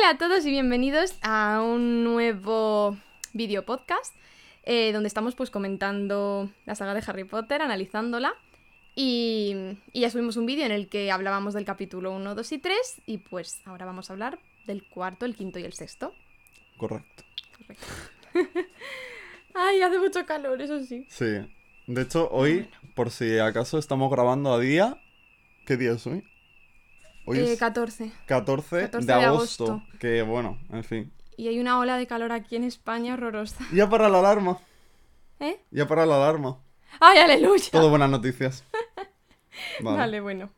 Hola a todos y bienvenidos a un nuevo video podcast eh, donde estamos pues comentando la saga de Harry Potter, analizándola y, y ya subimos un vídeo en el que hablábamos del capítulo 1, 2 y 3 y pues ahora vamos a hablar del cuarto, el quinto y el sexto. Correcto. Correcto. Ay, hace mucho calor, eso sí. Sí. De hecho, hoy, por si acaso estamos grabando a día. ¿Qué día es hoy? Hoy Eh, es 14. 14, 14 de de agosto. agosto. Que bueno, en fin. Y hay una ola de calor aquí en España horrorosa. Ya para la alarma. ¿Eh? Ya para la alarma. ¡Ay, aleluya! Todo buenas noticias. Vale. Vale, bueno.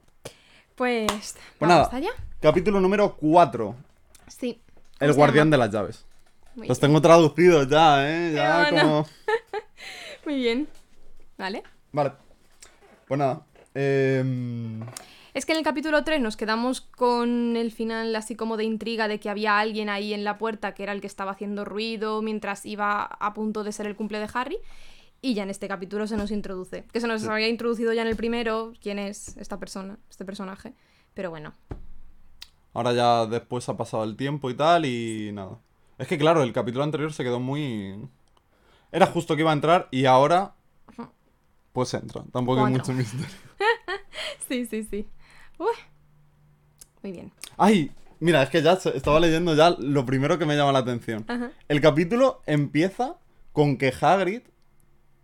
Pues. Pues ¿Vamos nada. allá? Capítulo número 4. Sí. El guardián llama? de las llaves. Muy Los bien. tengo traducidos ya, ¿eh? Ya como... Muy bien. ¿Vale? Vale. Pues nada. em, Es que en el capítulo 3 nos quedamos con el final así como de intriga de que había alguien ahí en la puerta que era el que estaba haciendo ruido mientras iba a punto de ser el cumple de Harry. Y ya en este capítulo se nos introduce. Que se nos había introducido ya en el primero quién es esta persona, este personaje. Pero bueno. Ahora ya después ha pasado el tiempo y tal y nada. Es que claro, el capítulo anterior se quedó muy... Era justo que iba a entrar y ahora... Pues entra. Tampoco hay mucho misterio. Sí, sí, sí. Uy. Muy bien. Ay, mira, es que ya estaba leyendo ya lo primero que me llama la atención. Ajá. El capítulo empieza con que Hagrid...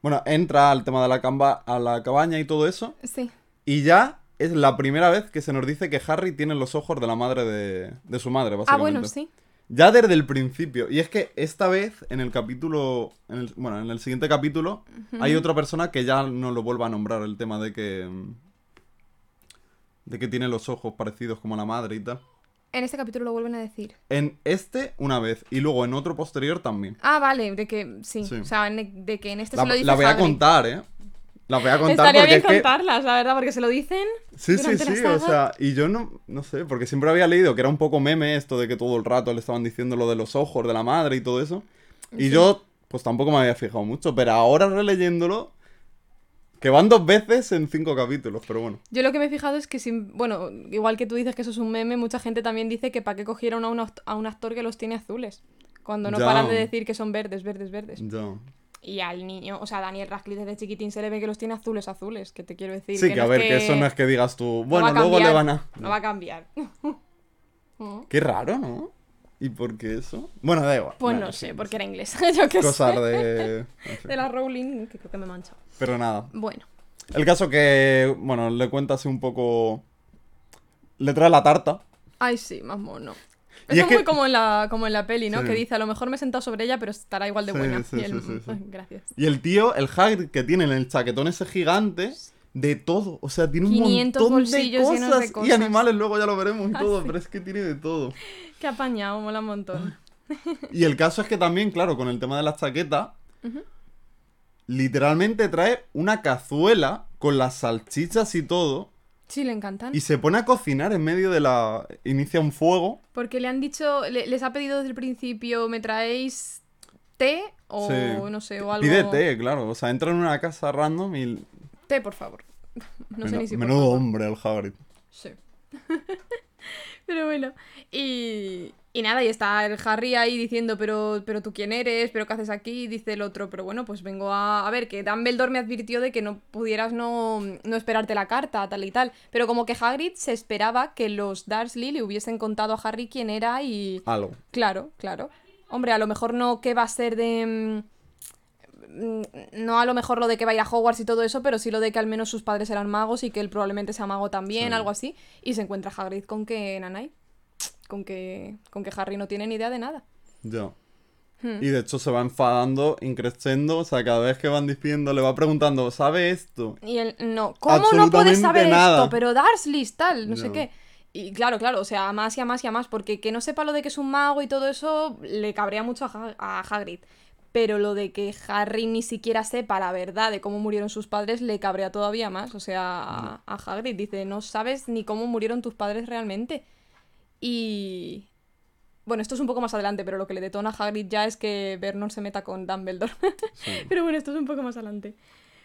Bueno, entra al tema de la, camba, a la cabaña y todo eso. Sí. Y ya es la primera vez que se nos dice que Harry tiene los ojos de la madre de, de su madre, Ah, básicamente. bueno, sí. Ya desde el principio. Y es que esta vez, en el capítulo. en el- bueno, en el siguiente capítulo, hay otra persona que ya no lo vuelva a nombrar el tema de que. De que tiene los ojos parecidos como la madre y tal. En este capítulo lo vuelven a decir. En este, una vez. Y luego en otro posterior también. Ah, vale, de que sí. Sí. O sea, en- de que en este La, se lo dice la voy a contar, ¿eh? La voy a contar Estaría porque bien es que. contarlas, la verdad, porque se lo dicen. Sí, sí, sí, o sea, y yo no, no sé, porque siempre había leído que era un poco meme esto de que todo el rato le estaban diciendo lo de los ojos de la madre y todo eso. Y yo, pues tampoco me había fijado mucho, pero ahora releyéndolo, que van dos veces en cinco capítulos, pero bueno. Yo lo que me he fijado es que, si, bueno, igual que tú dices que eso es un meme, mucha gente también dice que para qué cogieron a un, a un actor que los tiene azules. Cuando no Ya. paran de decir que son verdes, verdes, verdes. Ya. Y al niño, o sea, Daniel Radcliffe desde chiquitín se le ve que los tiene azules, azules, que te quiero decir. Sí, que, no a ver, que... eso no es que digas tú, no bueno, a luego le van a... No va a cambiar. Qué raro, ¿no? ¿Y por qué eso? Bueno, da igual. Pues Bueno, no sé, porque era inglés. Yo qué Cosas sé. de... en fin. De la Rowling, que creo que me he manchado. Pero nada. Bueno. El caso que, bueno, le cuenta así un poco... Le trae la tarta. Ay, sí, más mono. Y Eso es muy como en, la, como en la peli, ¿no? Sí. Que dice, a lo mejor me he sentado sobre ella, pero estará igual de Sí, buena. sí, y. "Ay, Gracias. Y el tío, el Hagrid que tiene en el chaquetón ese gigante, de todo. O sea, tiene un 500 montón de cosas, de Y cosas. animales, luego ya lo veremos y Ah, todo, sí. pero es que tiene de todo. Qué apañado, mola un montón. Y el caso es que también, claro, con el tema de las chaquetas, literalmente trae una cazuela con las salchichas y todo. Sí, le encantan. Y se pone a cocinar en medio de la... Inicia un fuego. Porque le han dicho, le- les ha pedido desde el principio, ¿me traéis té? O Sí. no sé, o algo. Pide té, claro. O sea, entra en una casa random y... Té, por favor. No sé ni si Menudo hombre el Hagrid. Sí. pero bueno. Y, y nada, y está el Harry ahí diciendo, pero, pero tú quién eres, pero qué haces aquí, y dice el otro, pero bueno, pues vengo a... A ver, que Dumbledore me advirtió de que no pudieras no, no esperarte la carta, tal y tal. Pero como que Hagrid se esperaba que los Dursley le hubiesen contado a Harry quién era y... Algo. Claro, claro. Hombre, a lo mejor no qué va a ser de... mm, No a lo mejor lo de que va a ir a Hogwarts y todo eso, pero sí lo de que al menos sus padres eran magos y que él probablemente sea mago también, Sí. algo así. Y se encuentra Hagrid con que Nanay, con que, con que Harry no tiene ni idea de nada. Ya. Hmm. Y de hecho se va enfadando, increciendo, o sea, cada vez que van diciendo, le va preguntando, ¿sabe esto? Y él, no, ¿cómo no puedes Absolutamente saber nada. esto? Pero Dursley, tal, no sé qué. Y claro, claro, o sea, a más y a más y a más, porque que no sepa lo de que es un mago y todo eso le cabrea mucho a, Ha- a Hagrid. Pero lo de que Harry ni siquiera sepa la verdad de cómo murieron sus padres le cabrea todavía más. O sea, a, a Hagrid dice, no sabes ni cómo murieron tus padres realmente. Y... Bueno, esto es un poco más adelante, pero lo que le detona a Hagrid ya es que Vernon se meta con Dumbledore. Sí. Pero bueno, esto es un poco más adelante.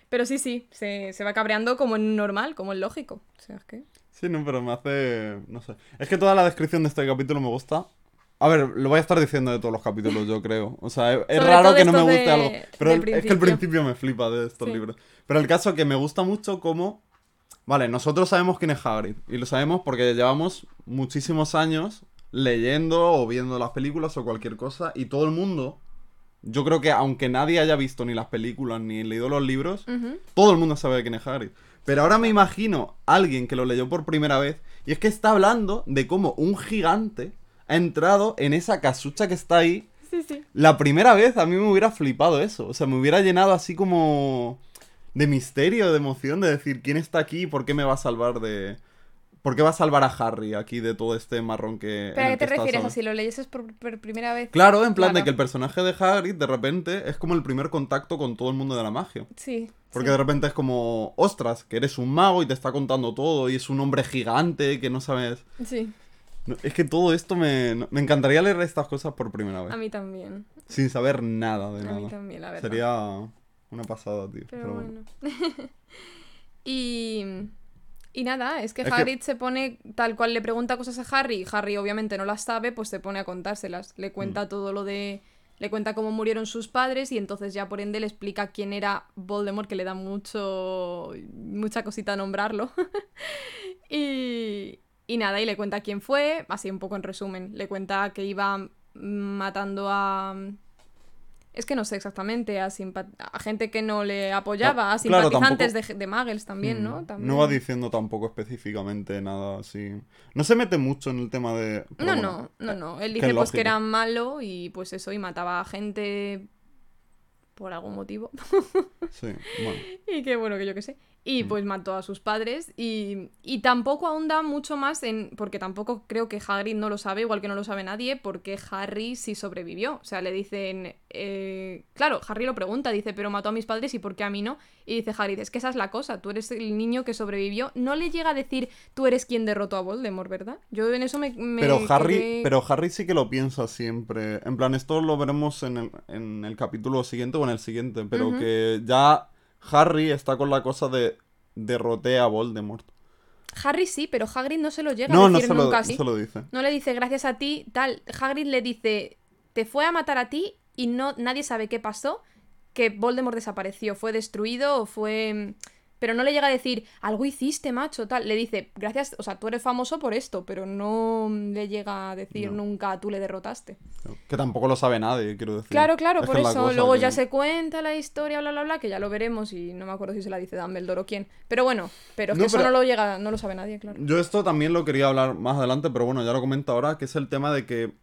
Pero sí, sí, se, se va cabreando como en normal, como en lógico. O sea, es que... Sí, no, pero me hace. No sé. Es que toda la descripción de este capítulo me gusta A ver, lo voy a estar diciendo de todos los capítulos, yo creo. O sea, es, raro que no me guste de- algo. Pero el- es que el principio. me flipa de estos Sí. libros. Pero el caso es que me gusta mucho cómo... Vale, nosotros sabemos quién es Hagrid. Y lo sabemos porque llevamos muchísimos años leyendo o viendo las películas o cualquier cosa. Y todo el mundo... Yo creo que aunque nadie haya visto ni las películas ni leído los libros, todo el mundo sabe quién es Hagrid. Pero ahora me imagino a alguien que lo leyó por primera vez y es que está hablando de cómo un gigante ha entrado en esa casucha que está ahí. Sí, sí. La primera vez a mí me hubiera flipado eso. O sea, me hubiera llenado así como de misterio, de emoción, de decir quién está aquí y por qué me va a salvar de... ¿Por qué va a salvar a Harry aquí de todo este marrón que... ¿Pero a qué te está refieres? solo? ¿A si lo leyeses por, por primera vez? Claro, en plan de que el personaje de Hagrid de repente es como el primer contacto con todo el mundo de la magia. Sí. Porque sí. de repente es como, ostras, que eres un mago y te está contando todo y es un hombre gigante que no sabes... Sí, No, es que todo esto me... no- Me encantaría leer estas cosas por primera vez. a mí también. Sin saber nada de A mí nada. también, la verdad. Sería una pasada, tío. Pero, pero bueno. bueno. y, y nada, es que Es que- Hagrid se pone tal cual le pregunta cosas a Harry y Harry obviamente no las sabe, pues se pone a contárselas. Le Mm. cuenta todo lo de... Le cuenta cómo murieron sus padres y entonces ya por ende le explica quién era Voldemort, que le da mucho... mucha cosita nombrarlo. y, y nada, y le cuenta quién fue, así un poco en resumen. Le cuenta que iba matando a... Es que no sé exactamente, a, gente que no le apoyaba, a claro, simpatizantes tampoco- de, de Muggles también, Mm, ¿no? También. No va diciendo tampoco específicamente nada así. No se mete mucho en el tema de... pero No, bueno, no, no, no. Él dice es pues que era malo y pues eso, y mataba a gente por algún motivo. Sí, bueno. y que bueno, que yo qué sé. Mm. Y pues mató a sus padres y, y tampoco ahonda mucho más en... Porque tampoco creo que Hagrid no lo sabe, igual que no lo sabe nadie, porque Harry sí sobrevivió. O sea, le dicen... eh, Claro, Harry lo pregunta, dice, pero mató a mis padres y ¿por qué a mí no? Y dice Harry, es que esa es la cosa, tú eres el niño que sobrevivió. No le llega a decir, tú eres quien derrotó a Voldemort, ¿verdad? Yo en eso me... me Pero Harry, quedé- pero Harry sí que lo piensa siempre. En plan, esto lo veremos en el, en el capítulo siguiente o en el siguiente. Pero que ya Harry está con la cosa de derroté a Voldemort. Harry sí, pero Hagrid no se lo llega No, a no decir se, lo, nunca no así. se lo dice. No le dice gracias a ti, tal. Hagrid le dice, te fue a matar a ti y no nadie sabe qué pasó, que Voldemort desapareció, fue destruido o fue... Pero no le llega a decir, algo hiciste, macho, tal. Le dice, gracias, o sea, tú eres famoso por esto, pero no le llega a decir No. nunca, tú le derrotaste. Que tampoco lo sabe nadie, quiero decir. Claro, claro, Es por eso. Luego que- ya se cuenta la historia, bla, bla, bla, que ya lo veremos y no me acuerdo si se la dice Dumbledore o quién. Pero bueno, pero es No, que eso pero- no lo llega, no lo sabe nadie, claro. Yo esto también lo quería hablar más adelante, pero bueno, ya lo comento ahora, que es el tema de que...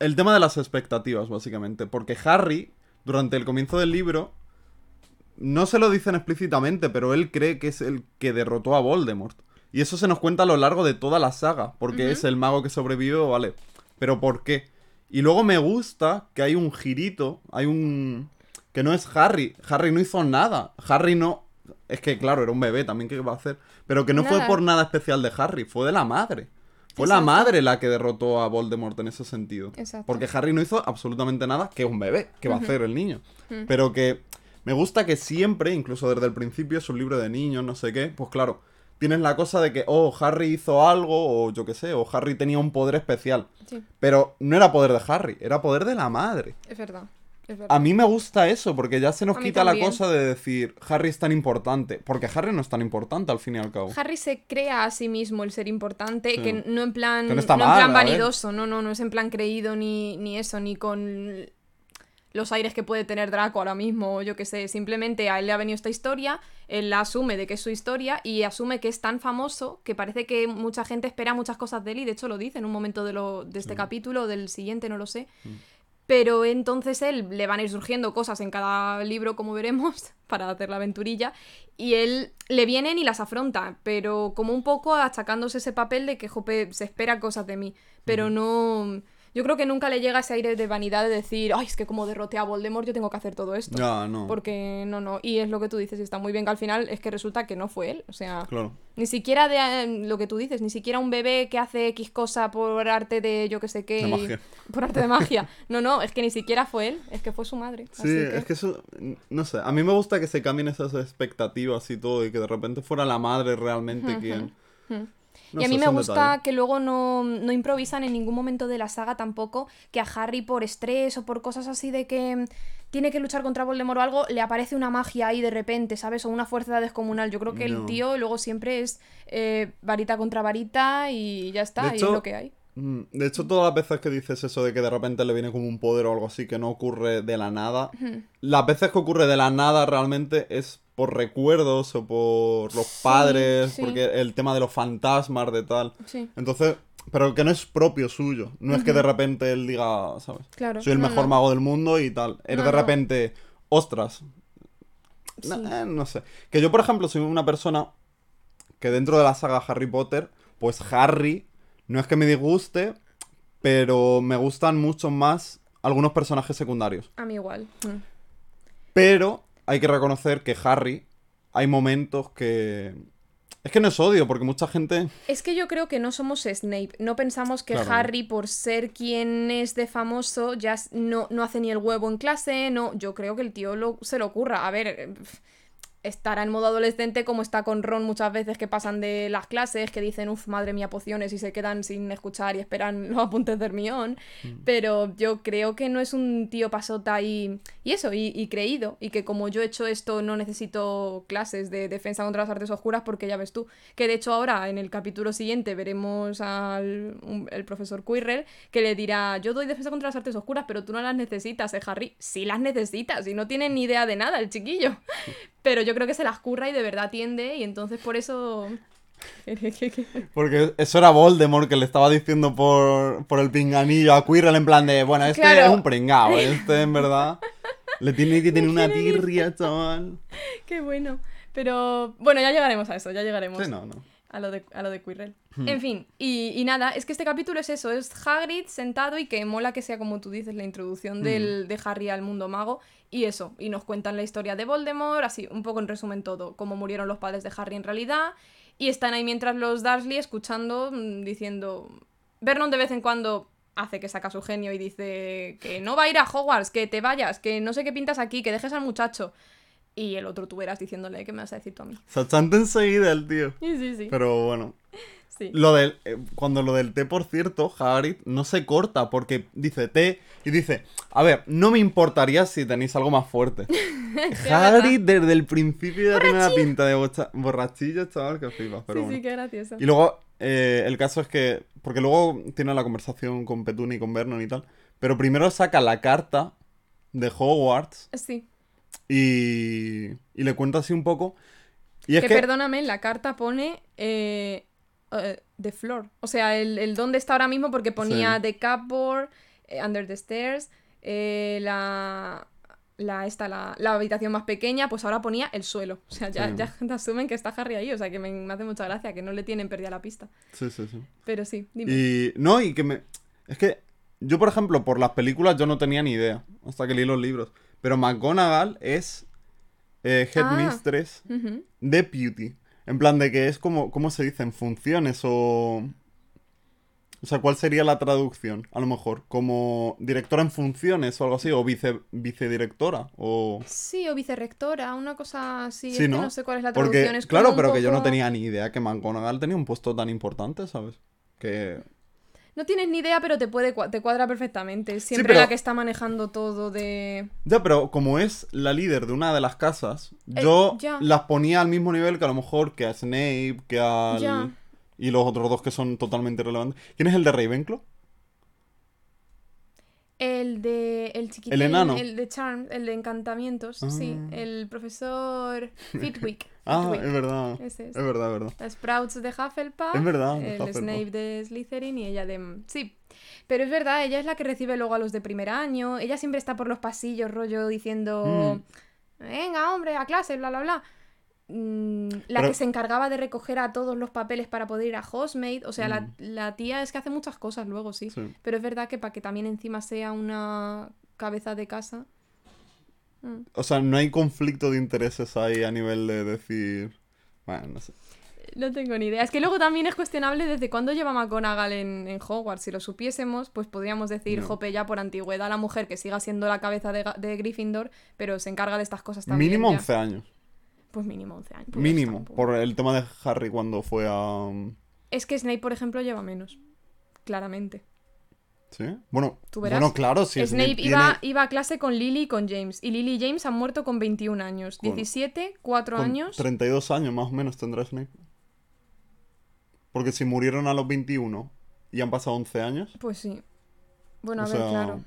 El tema de las expectativas, básicamente. Porque Harry, durante el comienzo del libro, no se lo dicen explícitamente, pero él cree que es el que derrotó a Voldemort. Y eso se nos cuenta a lo largo de toda la saga, porque es el mago que sobrevivió, vale. Pero ¿por qué? Y luego me gusta que hay un girito, hay un... que no es Harry. Harry no hizo nada. Harry no... Es que claro, era un bebé también, ¿qué va a hacer? Pero que no fue por nada especial de Harry, fue de la madre. Fue la madre la que derrotó a Voldemort en ese sentido. Exacto. Porque Harry no hizo absolutamente nada, que es un bebé, ¿qué va a hacer el niño? Pero que me gusta que siempre, incluso desde el principio, es un libro de niños, no sé qué, pues claro, tienes la cosa de que, oh, Harry hizo algo, o yo qué sé, o Harry tenía un poder especial. Sí, Pero no era poder de Harry, era poder de la madre. es verdad. Es verdad. A mí me gusta eso, porque ya se nos quita la cosa de decir, Harry es tan importante, porque Harry no es tan importante al fin y al cabo. Harry se crea a sí mismo el ser importante, Sí. que no en plan, no en plan vanidoso, no, no, no es en plan creído ni, ni eso, ni con los aires que puede tener Draco ahora mismo, o yo qué sé, simplemente a él le ha venido esta historia, él la asume de que es su historia y asume que es tan famoso que parece que mucha gente espera muchas cosas de él y de hecho lo dice en un momento de, lo, de este capítulo, del siguiente, no lo sé. Pero entonces él le van a ir surgiendo cosas en cada libro, como veremos, para hacer la aventurilla. Y él le vienen y las afronta, pero como un poco achacándose ese papel de que, jope, se espera cosas de mí. Pero no. Yo creo que nunca le llega ese aire de vanidad de decir, ay, es que como derroté a Voldemort, yo tengo que hacer todo esto. Ya, no. Porque no, no. Y es lo que tú dices, y está muy bien que al final es que resulta que no fue él. O sea, Claro. ni siquiera de eh, lo que tú dices, ni siquiera un bebé que hace X cosa por arte de yo que sé qué. De y- magia. Por arte de magia. No, no, es que ni siquiera fue él, es que fue su madre. Sí, así que- es que eso, no sé, a mí me gusta que se cambien esas expectativas y todo, y que de repente fuera la madre realmente quien... No y a mí me gusta que luego no, no improvisan en ningún momento de la saga tampoco que a Harry por estrés o por cosas así de que tiene que luchar contra Voldemort o algo, le aparece una magia ahí de repente, ¿sabes? O una fuerza descomunal. Yo creo que el tío luego siempre es eh, varita contra varita y ya está, y es lo que hay. Mm, De hecho, todas las veces que dices eso de que de repente le viene como un poder o algo así que no ocurre de la nada, las veces que ocurre de la nada realmente es por recuerdos o por los padres, sí. porque el tema de los fantasmas, de tal. Sí, Entonces, pero que no es propio suyo. No es que de repente él diga, ¿sabes? claro. Soy el No, mejor no. mago del mundo y tal. Es No, de repente, ostras. Eh, no sé. Que yo, por ejemplo, soy una persona que dentro de la saga Harry Potter, pues Harry, no es que me disguste, pero me gustan mucho más algunos personajes secundarios. A mí igual. Mm. Pero hay que reconocer que Harry, hay momentos que... Es que no es odio, porque mucha gente... Es que yo creo que no somos Snape. No pensamos que Claro. Harry, por ser quien es de famoso, ya no, no hace ni el huevo en clase. No, yo creo que el tío lo- se lo ocurra. A ver, estará en modo adolescente como está con Ron muchas veces que pasan de las clases, que dicen, uff, madre mía, pociones y se quedan sin escuchar y esperan los apuntes de Hermión. Pero yo creo que no es un tío pasota y, y eso, y, y creído. Y que como yo he hecho esto, no necesito clases de defensa contra las artes oscuras, porque ya ves tú. Que de hecho ahora, en el capítulo siguiente, veremos al un- el profesor Quirrell que le dirá: Yo doy defensa contra las artes oscuras, pero tú no las necesitas, ¿eh, Harry? Sí las necesitas, y no tiene ni idea de nada el chiquillo. Pero yo creo que se las curra y de verdad atiende, y entonces por eso. Porque eso era Voldemort que le estaba diciendo por, por el pinganillo a Quirrell en plan de, bueno, este Claro. es un pringao, este en verdad le tiene que tener una tirria, chaval. Qué bueno. Pero bueno, ya llegaremos a eso, ya llegaremos. Sí, no, no. A lo de, a lo de Quirrell. Hmm. En fin, y, y nada, es que este capítulo es eso, es Hagrid sentado y que mola que sea como tú dices la Hmm. introducción del, de Harry al mundo mago y eso, y nos cuentan la historia de Voldemort, así, un poco en resumen todo, cómo murieron los padres de Harry en realidad, y están ahí mientras los Dursley escuchando, mm, diciendo, Vernon de vez en cuando hace que saca su genio y dice que no va a ir a Hogwarts, que te vayas, que no sé qué pintas aquí, que dejes al muchacho. Y el otro tú verás diciéndole, ¿qué me vas a decir tú a mí? Se achanta enseguida el tío. Sí, sí, sí. Pero bueno. sí. Lo del, eh, cuando lo del té, por cierto, Hagrid no se corta porque dice té y dice, a ver, no me importaría si tenéis algo más fuerte. Hagrid desde el principio ya tiene una pinta de bocha- borrachillo, chaval, que flipas, pero sí, bueno. sí, qué gracioso. Y luego, eh, el caso es que, porque luego tiene la conversación con Petuni y con Vernon y tal, pero primero saca la carta de Hogwarts Sí. Y, y le cuenta así un poco. Y es que, que... perdóname, en la carta pone eh, eh, The Floor. O sea, el, el dónde está ahora mismo porque ponía Sí. The Cupboard, eh, Under the Stairs, eh, la, la, esta, la, la habitación más pequeña, pues ahora ponía el suelo. O sea, ya, Sí. ya te asumen que está Harry ahí. O sea, que me, me hace mucha gracia, que no le tienen perdida la pista. Sí, sí, sí. Pero sí, dime. Y no, y que me... Es que yo, por ejemplo, por las películas yo no tenía ni idea, hasta que leí los libros. Pero McGonagall es eh, Ah. Headmistress Ujú. Deputy. En plan de que es como, ¿cómo se dice? En funciones o... O sea, ¿cuál sería la traducción? A lo mejor, como directora en funciones o algo así, o vice, vicedirectora, o... Sí, o vicerrectora, una cosa así. Sí, es que ¿no? no sé cuál es la traducción. Porque, es claro, pero que yo no tenía ni idea que McGonagall tenía un puesto tan importante, ¿sabes? Que... No tienes ni idea, pero te puede te cuadra perfectamente. Siempre pero- la que está manejando todo de. Ya, pero como es la líder de una de las casas, Eh, yo ya. las ponía al mismo nivel que a lo mejor que a Snape, que al... Ya. Y los otros dos que son totalmente irrelevantes. ¿Quién es el de Ravenclaw? El de. El chiquitín. El enano. El de Charm, el de encantamientos. Sí. Ah. El profesor Fitwick. Ah, Fitwick. es verdad. Ese es. Es verdad, es verdad. La Sprouts de Hufflepuff. Es verdad, El Hufflepuff. Snape de Slytherin y ella de. Sí. Pero es verdad, ella es la que recibe luego a los de primer año. Ella siempre está por los pasillos, rollo, diciendo. Mm. Venga, hombre, a clase, bla, bla, bla. Mm, la Pero- que se encargaba de recoger a todos los papeles para poder ir a Hostmate. O sea, la, Mm. la tía es que hace muchas cosas luego, sí. Sí. Pero es verdad que para que también encima sea una cabeza de casa. mm. O sea, no hay conflicto de intereses ahí a nivel de decir... Bueno, no sé. No tengo ni idea. Es que luego también es cuestionable desde cuándo lleva McGonagall en, en Hogwarts. Si lo supiésemos, pues podríamos decir, No. jope, ya por antigüedad la mujer que siga siendo la cabeza de, de Gryffindor, pero se encarga de estas cosas también. Mínimo ya. 11 años. Pues mínimo 11 años. pues Mínimo. Por el tema de Harry cuando fue a... Es que Snape, por ejemplo, lleva menos. Claramente. ¿Sí? Bueno, Tú verás. bueno claro, si Snape, Snape, iba, tiene iba a clase con Lily y con James. Y Lily y James han muerto con 21 años. Con- 17, 4 con años. 32 años más o menos tendrá Snape. Porque si murieron a los 21 y han pasado 11 años, Pues sí. Bueno, a ver, sea, claro.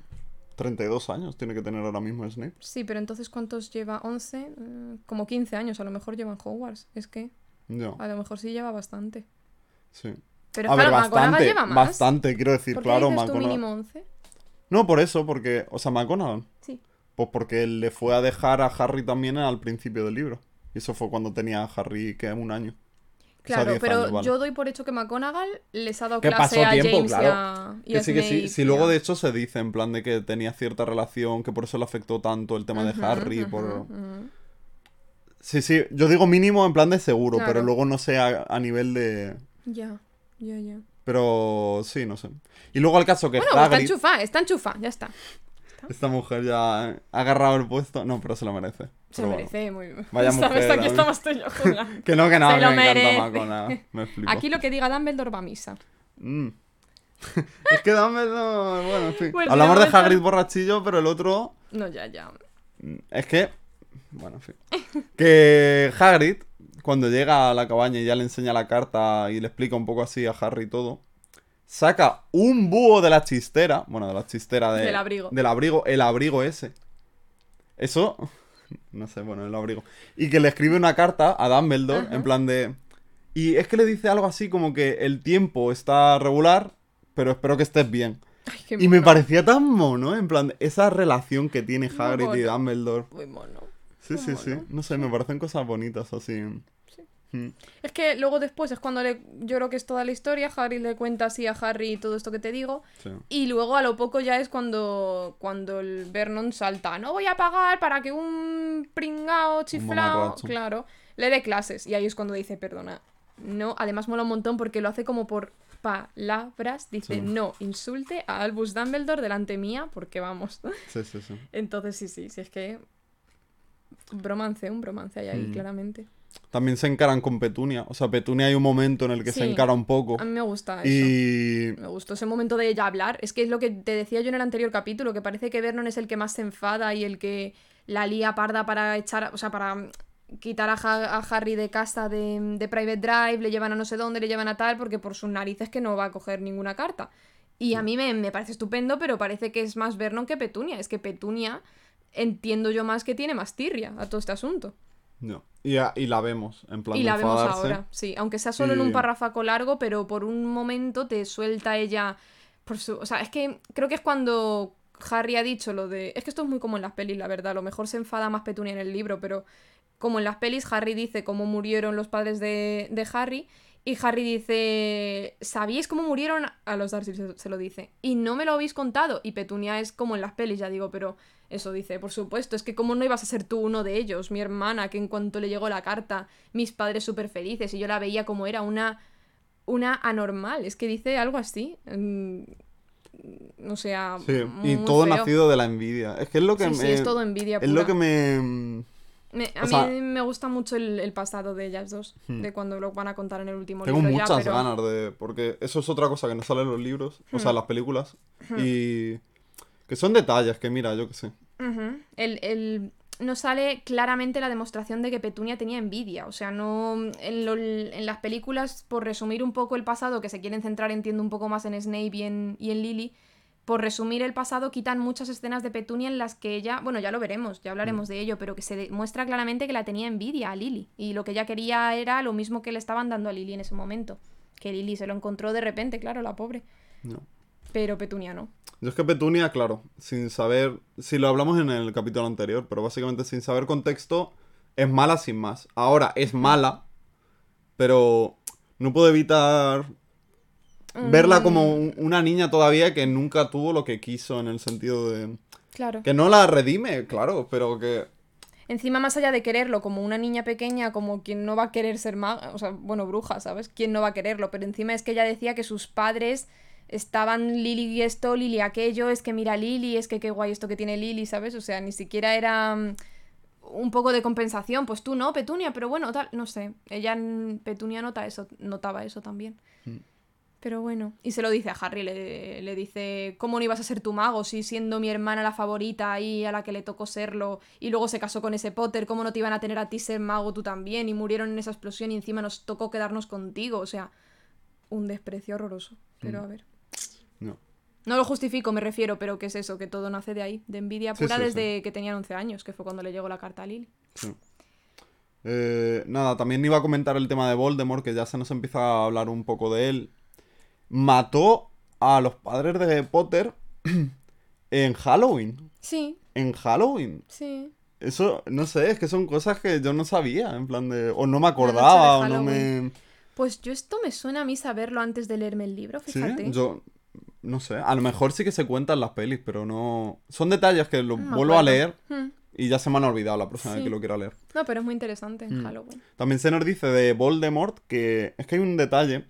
32 años tiene que tener ahora mismo Snape. Sí, pero entonces ¿cuántos lleva? 11, eh, como 15 años, a lo mejor llevan Hogwarts. Es que No, a lo mejor sí lleva bastante. sí. Pero a ver, claro, McGonagall bastante, lleva más. bastante, quiero decir, ¿Por qué claro, dices tú McGonagall- mínimo 11? No, por eso, porque, o sea, McGonagall, Sí. pues porque le fue a dejar a Harry también al principio del libro. Y eso fue cuando tenía a Harry, que un año. Claro, 10 pero años, vale. yo doy por hecho que McGonagall les ha dado Que clase pasó a tiempo, James y claro. a, y Que a sí, que sí. Si y luego de hecho se dice en plan de que tenía cierta relación, que por eso le afectó tanto el tema de Harry. por... Sí, sí, yo digo mínimo en plan de seguro, Claro. pero luego no sé a, a nivel de... Ya, ya, ya. Pero sí, no sé. Y luego el caso que Bueno, está Hagrid, enchufa, está enchufa, ya está. Esta mujer ya ha agarrado el puesto. No, pero se lo merece. Se bueno. merece muy bien. Vaya ¿Sabes? mujer, Aquí estamos tú y yo. Que no, que no, Se me lo encanta merece. Me flipo. Aquí lo que diga Dumbledore va a misa. Mm. es que Dumbledore... Bueno, en fin. Pues Hablamos de Hagrid borrachillo, pero el otro... No, ya, ya. Mm, Es que. Bueno, en fin. Que Hagrid, cuando llega a la cabaña y ya le enseña la carta y le explica un poco así a Harry todo, saca un búho de la chistera. Bueno, de la chistera de- Del abrigo. Del abrigo, el abrigo ese. Eso. No sé, bueno, el abrigo. Y que le escribe una carta a Dumbledore, Ajá. en plan de. Y es que le dice algo así como que el tiempo está regular, pero espero que estés bien. Ay, Y me parecía tan mono, en plan, esa relación que tiene Hagrid y. Dumbledore. Muy mono. Sí, sí, Muy sí. mono. No sé, me parecen cosas bonitas así. Mm, Es que luego después es cuando le, yo creo que es toda la historia, Harry le cuenta así a Harry todo esto que te digo, sí. y luego a lo poco ya es cuando, cuando el Vernon salta, no voy a pagar para que un pringao chiflao, claro, le dé clases, y ahí es cuando dice, perdona, no, además mola un montón porque lo hace como por palabras, dice, Sí. no insulte a Albus Dumbledore delante mía, porque vamos. Sí, sí, sí. Entonces sí, sí, sí, es que... Bromance, un bromance hay ahí, Mm. claramente. También se encaran con Petunia. O sea, Petunia hay un momento en el que se encara un poco. A mí me gusta eso. Y. Me gustó ese momento de ella hablar. Es que es lo que te decía yo en el anterior capítulo, que parece que Vernon es el que más se enfada y el que la lía parda para echar, o sea, para quitar a, Ha- a Harry de casa de, de Private Drive, le llevan a no sé dónde, le llevan a tal, porque por sus narices que no va a coger ninguna carta. Y a mí me, me parece estupendo, pero parece que es más Vernon que Petunia. Es que Petunia entiendo yo más que tiene más tirria a todo este asunto. No. Y, a- y la vemos, en plan Y de la vemos ahora, sí. Aunque sea solo en un parrafaco largo, pero por un momento te suelta ella. Por su... O sea, es que creo que es cuando Harry ha dicho lo de. Es que esto es muy como en las pelis, la verdad. A lo mejor se enfada más Petunia en el libro, pero como en las pelis, Harry dice cómo murieron los padres de, de Harry. Y Harry dice, ¿sabíais cómo murieron? A los Darcy se, se lo dice. Y no me lo habéis contado. Y Petunia es como en las pelis, ya digo, pero eso dice, por supuesto, es que cómo no ibas a ser tú uno de ellos, mi hermana, que en cuanto le llegó la carta, mis padres súper felices, y yo la veía como era una, una anormal. Es que dice algo así. mm, O sea, Sí, y todo feo. nacido de la envidia. Es que es lo que Sí, me. sí, es todo envidia es lo que me. Me- a o mí me gusta mucho el, el pasado de ellas dos, Hmm. de cuando lo van a contar en el último Tengo libro muchas ya, pero... ganas de. Porque eso es otra cosa que no sale en los libros, o sea, en las películas. Hmm. Y. Que son detalles que, mira, yo qué sé. El, el- no sale claramente la demostración de que Petunia tenía envidia. O sea, no. En, lo- en las películas, por resumir un poco el pasado, que se quieren centrar, entiendo, un poco más en Snape y en, y en Lily. Por resumir el pasado, quitan muchas escenas de Petunia en las que ella. Bueno, ya lo veremos, ya hablaremos de ello, pero que se demuestra claramente que la tenía envidia a Lily. Y lo que ella quería era lo mismo que le estaban dando a Lily en ese momento. Que Lily se lo encontró de repente, claro, la pobre. No. Pero Petunia no. Yo es que Petunia, claro, sin saber. Si lo hablamos en el capítulo anterior, pero básicamente sin saber contexto, es mala sin más. Ahora es mala, pero no puedo evitar verla Mm, como un- una niña todavía que nunca tuvo lo que quiso en el sentido de. Claro. Que no la redime, claro, pero que. Encima, más allá de quererlo como una niña pequeña, como quien no va a querer ser maga, o sea, bueno, bruja, ¿sabes? ¿Quién no va a quererlo? Pero encima es que ella decía que sus padres estaban Lily y esto, Lily aquello, es que mira Lily, es que qué guay esto que tiene Lily, ¿sabes? O sea, ni siquiera era mm, un poco de compensación. Pues tú no, Petunia, pero bueno, tal, no sé. Ella, en Petunia nota eso, notaba eso también. Mm. Pero bueno, y se lo dice a Harry, le, le dice, ¿cómo no ibas a ser tu mago si siendo mi hermana la favorita y a la que le tocó serlo y luego se casó con ese Potter, ¿cómo no te iban a tener a ti ser mago tú también? Y murieron en esa explosión y encima nos tocó quedarnos contigo, o sea, un desprecio horroroso. Pero Mm. a ver. No. No lo justifico, me refiero, pero que es eso, que todo nace de ahí, de envidia Sí, pura sí, desde que tenían 11 años, que fue cuando le llegó la carta a Lily. Sí. Eh, nada, también iba a comentar el tema de Voldemort, que ya se nos empieza a hablar un poco de él. Mató a los padres de Potter en Halloween. Sí, En Halloween. sí. Eso, no sé, es que son cosas que yo no sabía, en plan de... O no me acordaba, o no me... Pues yo esto me suena a mí saberlo antes de leerme el libro, Sí, fíjate. yo... No sé, a lo mejor sí que se cuentan las pelis, pero no... Son detalles que lo No vuelvo a leer Hmm. y ya se me han olvidado la próxima vez que lo quiera leer. No, pero es muy interesante en Mm. Halloween. También se nos dice de Voldemort que es que hay un detalle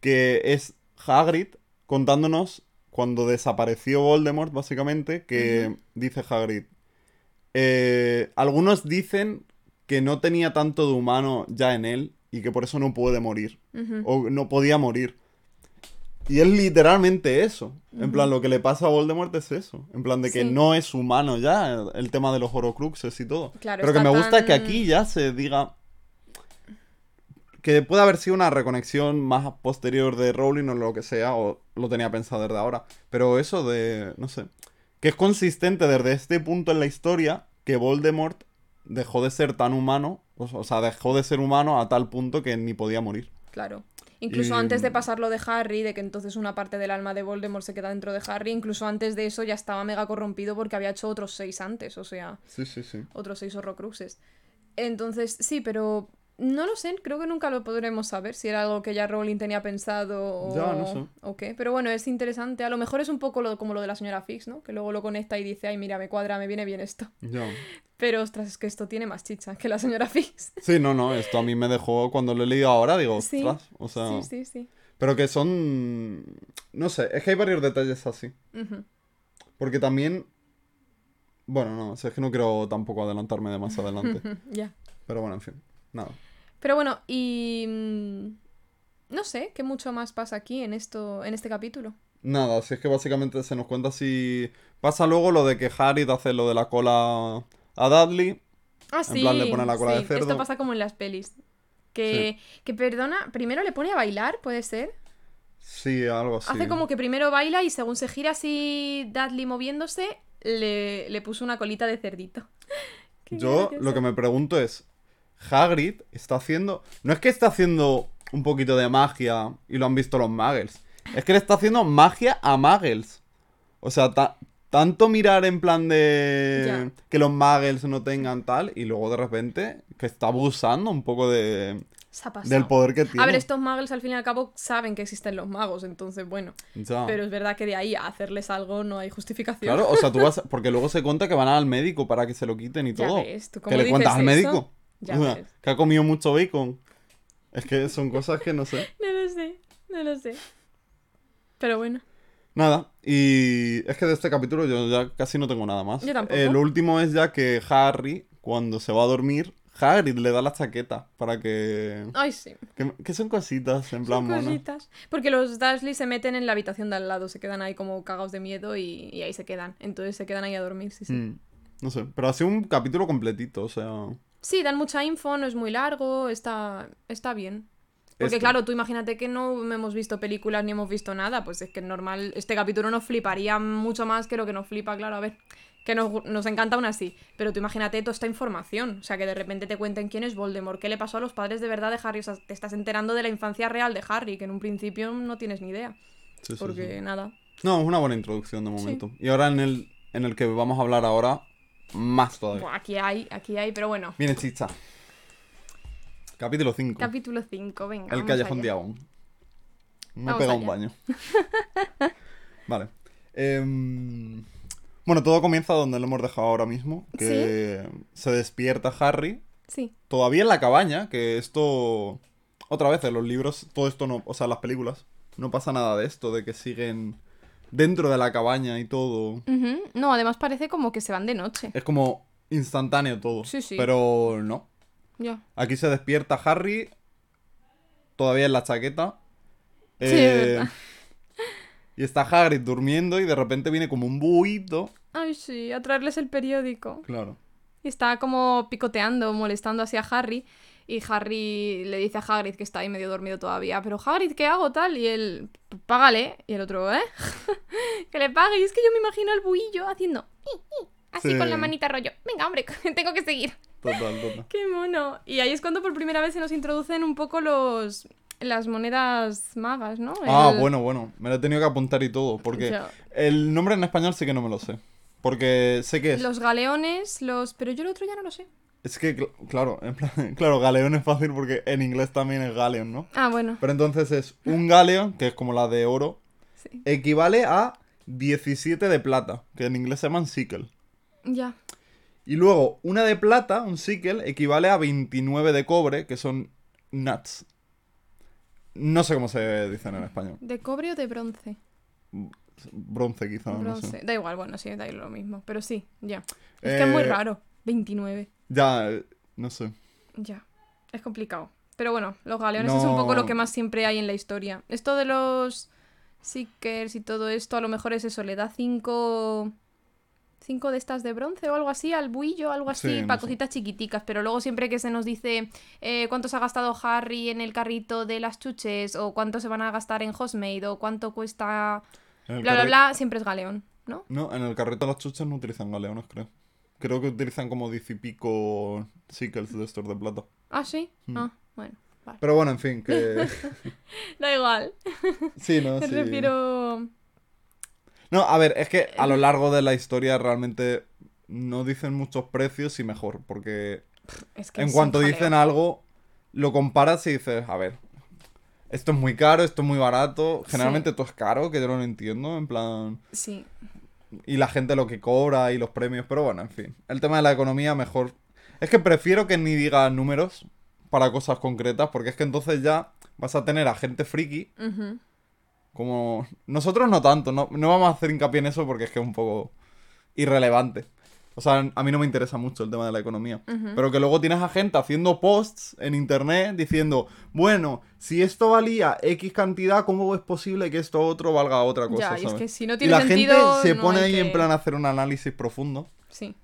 que es Hagrid contándonos cuando desapareció Voldemort, básicamente, que dice Hagrid. eh, algunos dicen que no tenía tanto de humano ya en él y que por eso no puede morir. O no podía morir. Y es literalmente eso. En plan, lo que le pasa a Voldemort es eso. En plan, de que Sí. no es humano ya el, tema de los horocruxes y todo. Claro, Pero que me gusta que aquí ya se diga que puede haber sido una reconexión más posterior de Rowling o lo que sea, o lo tenía pensado desde ahora. Pero eso de, no sé, que es consistente desde este punto en la historia que Voldemort dejó de ser tan humano, o sea, dejó de ser humano a tal punto que ni podía morir. Claro. Incluso antes de pasar lo de Harry, de que entonces una parte del alma de Voldemort se queda dentro de Harry, incluso antes de eso ya estaba mega corrompido porque había hecho otros seis antes, o sea, Sí, sí, sí. otros seis horrocruxes. Entonces, sí, pero no lo sé, creo que nunca lo podremos saber si era algo que ya Rowling tenía pensado o, Ya, no sé. o qué. Pero bueno, es interesante. A lo mejor es un poco lo, como lo de la señora Fix, ¿no? Que luego lo conecta y dice, ay, mira, me cuadra, me viene bien esto. Ya. Pero, ostras, es que esto tiene más chicha que la señora Fix. Sí, no, no, esto a mí me dejó cuando lo he leído ahora, digo, Sí, ostras, o sea, Sí, sí, sí. pero que son, no sé, es que hay varios detalles así, porque también, bueno, no, o sea, es que no quiero tampoco adelantarme de más adelante, ya. pero bueno, en fin, nada. Pero bueno, y... mm, No sé, ¿qué mucho más pasa aquí en, esto, en este capítulo? Nada, si es que básicamente se nos cuenta si pasa luego lo de que Harry hace lo de la cola a Dudley, Ah, En sí. plan, le pone la cola de cerdo. Esto pasa como en las pelis. Que, que perdona, primero le pone a bailar, puede ser. sí, algo así. Hace como que primero baila y según se gira así Dudley moviéndose, le, le puso una colita de cerdito. Yo gracioso. lo que me pregunto es, Hagrid está haciendo, no es que está haciendo un poquito de magia y lo han visto los Muggles, es que le está haciendo magia a Muggles. O sea, ta- tanto mirar en plan de Ya. que los Muggles no tengan tal y luego de repente que está abusando un poco de Se ha pasado. del poder que tiene. A ver, estos muggles al fin y al cabo saben que existen los magos, entonces bueno. Ya. Pero es verdad que de ahí a hacerles algo no hay justificación. Claro, o sea, tú vas, porque luego se cuenta que van al médico para que se lo quiten y Ya todo. ves, ¿tú que le cuentas al médico. Ya O sea, ves. que ha comido mucho bacon. Es que son cosas que no sé. No lo sé, no lo sé. Pero bueno. Nada, y es que de este capítulo yo ya casi no tengo nada más. Yo tampoco. Eh, lo último es ya que Harry, cuando se va a dormir, Hagrid le da la chaqueta para que... Ay, sí. Que, que son cositas, en plan Son cositas. Porque los Dursley se meten en la habitación de al lado, se quedan ahí como cagados de miedo y, y ahí se quedan. Entonces se quedan ahí a dormir, sí, sí. Mm, no sé, pero ha sido un capítulo completito, o sea... Sí, dan mucha info, no es muy largo, está, está bien. Porque claro, tú imagínate que no hemos visto películas ni hemos visto nada, pues es que normal, este capítulo nos fliparía mucho más que lo que nos flipa, claro, a ver, que nos, nos encanta aún así, pero tú imagínate toda esta información, o sea, que de repente te cuenten quién es Voldemort, qué le pasó a los padres de verdad de Harry, o sea, te estás enterando de la infancia real de Harry, que en un principio no tienes ni idea, sí, sí, porque sí. nada. No, es una buena introducción de momento. Y ahora en el, en el que vamos a hablar ahora, más todavía. Aquí hay, aquí hay, pero bueno. Viene chicha. Capítulo 5. Capítulo 5, venga. El callejón. Diagon. Me he pegado un baño. vale. Em, bueno, todo comienza donde lo hemos dejado ahora mismo. Que se despierta Harry. Sí, Todavía en la cabaña, que esto... Otra vez, en los libros, todo esto no... O sea, en las películas, no pasa nada de esto, de que siguen dentro de la cabaña y todo. No, además parece como que se van de noche. Es como instantáneo todo. Sí, sí. Pero no. Aquí se despierta Harry, todavía en la chaqueta. Sí, Eh, y está Hagrid durmiendo y de repente viene como un buito. Ay, sí, a traerles el periódico. Claro. Y está como picoteando, molestando así a Harry. Y Harry le dice a Hagrid que está ahí medio dormido todavía. Pero Hagrid, ¿qué hago tal? Y él, págale. Y el otro, ¿eh? que le pague. Y es que yo me imagino al buillo haciendo... Así Sí. con la manita rollo. Venga, hombre, tengo que seguir. Total, total. ¡Qué mono! Y ahí es cuando por primera vez se nos introducen un poco los... Las monedas magas, ¿no? Ah, El- bueno, bueno. Me lo he tenido que apuntar y todo. Porque el nombre en español sí que no me lo sé. Porque sé que es. Los galeones, los... Pero yo el otro ya no lo sé. Es que, cl- claro, en plan, claro, galeón es fácil porque en inglés también es galeón, ¿no? Ah, bueno. Pero entonces es un galeón, que es como la de oro, Sí. equivale a 17 de plata, que en inglés se llaman sickle. Ya. Y luego, una de plata, un sickle, equivale a 29 de cobre, que son nuts. No sé cómo se dicen en español. ¿De cobre o de bronce? Bronce, quizá, no sé. Da igual, bueno, sí, da lo mismo. Pero sí, ya. Es que es muy Eh, raro. 29. Ya, eh, no sé. Ya. Es complicado. Pero bueno, los galeones es un poco lo que más siempre hay en la historia. Esto de los Seekers y todo esto, a lo mejor es eso, le da cinco. Cinco de estas de bronce o algo así, al buillo, algo así, Sí, no para sé. cositas chiquiticas. Pero luego siempre que se nos dice eh, cuánto se ha gastado Harry en el carrito de las chuches, o cuánto se van a gastar en Hostmade, o cuánto cuesta. Bla, bla, bla, siempre es galeón, ¿no? No, en el carrito de las chuchas no utilizan galeones, creo. Creo que utilizan como diez y pico sickles de estos de plata. Ah, sí. Mm. Ah, bueno. Vale. Pero bueno, en fin, que... Da igual. sí, no, Me sí. refiero. No, a ver, es que a lo largo de la historia realmente no dicen muchos precios y mejor, porque Es que en cuanto jaleo. dicen algo, lo comparas y dices, a ver, esto es muy caro, esto es muy barato, generalmente todo es caro, que yo no lo entiendo, en plan... Sí. Y la gente lo que cobra y los premios, pero bueno, en fin. El tema de la economía mejor... Es que prefiero que ni diga números para cosas concretas, porque es que entonces ya vas a tener a gente friki. Como. Nosotros no tanto, no, no vamos a hacer hincapié en eso porque es que es un poco irrelevante. O sea, a mí no me interesa mucho el tema de la economía. Pero que luego tienes a gente haciendo posts en internet diciendo, bueno, si esto valía X cantidad, ¿cómo es posible que esto otro valga otra cosa? Ya, y es ¿sabes? que si no Y tiene la sentido. gente se no pone ahí en plan a hacer un análisis profundo. Sí.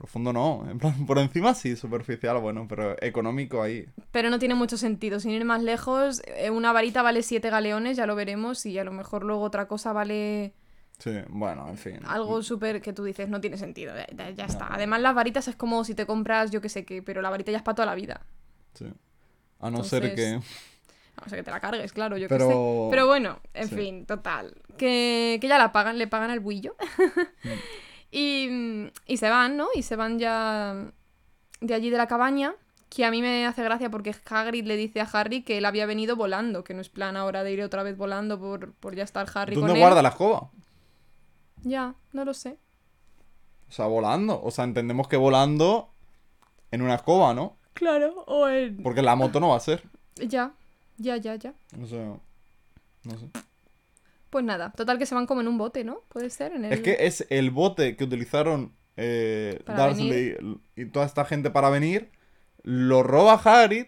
Profundo no, en plan, por encima sí, superficial, bueno, pero económico ahí. Pero no tiene mucho sentido. Sin ir más lejos, eh, una varita vale 7 galeones, ya lo veremos. Y a lo mejor luego otra cosa vale Sí, bueno, en fin. algo súper que tú dices, no tiene sentido. Ya, ya- ya está. Además, las varitas es como si te compras, yo qué sé qué, pero la varita ya es para toda la vida. Sí. A no ser que... Entonces, O sea, que te la cargues, claro, yo Pero- qué sé. Pero bueno, en sí. fin, total. Que, que ya la pagan, le pagan al buillo. Y, y se van, ¿no? Y se van ya de allí de la cabaña. Que a mí me hace gracia porque Hagrid le dice a Harry que él había venido volando, que no es plan ahora de ir otra vez volando por, por ya estar Harry ¿Dónde con él. guarda la escoba? Ya, no lo sé. O sea, volando. O sea, entendemos que volando en una escoba, ¿no? Claro, o en... Porque la moto no va a ser. Ya, ya, ya, ya. O sea, no sé. Pues nada, total que se van como en un bote, ¿no? Puede ser, en el... Es que es el bote que utilizaron eh, Para Dursley y toda esta gente para venir. Lo roba Hagrid.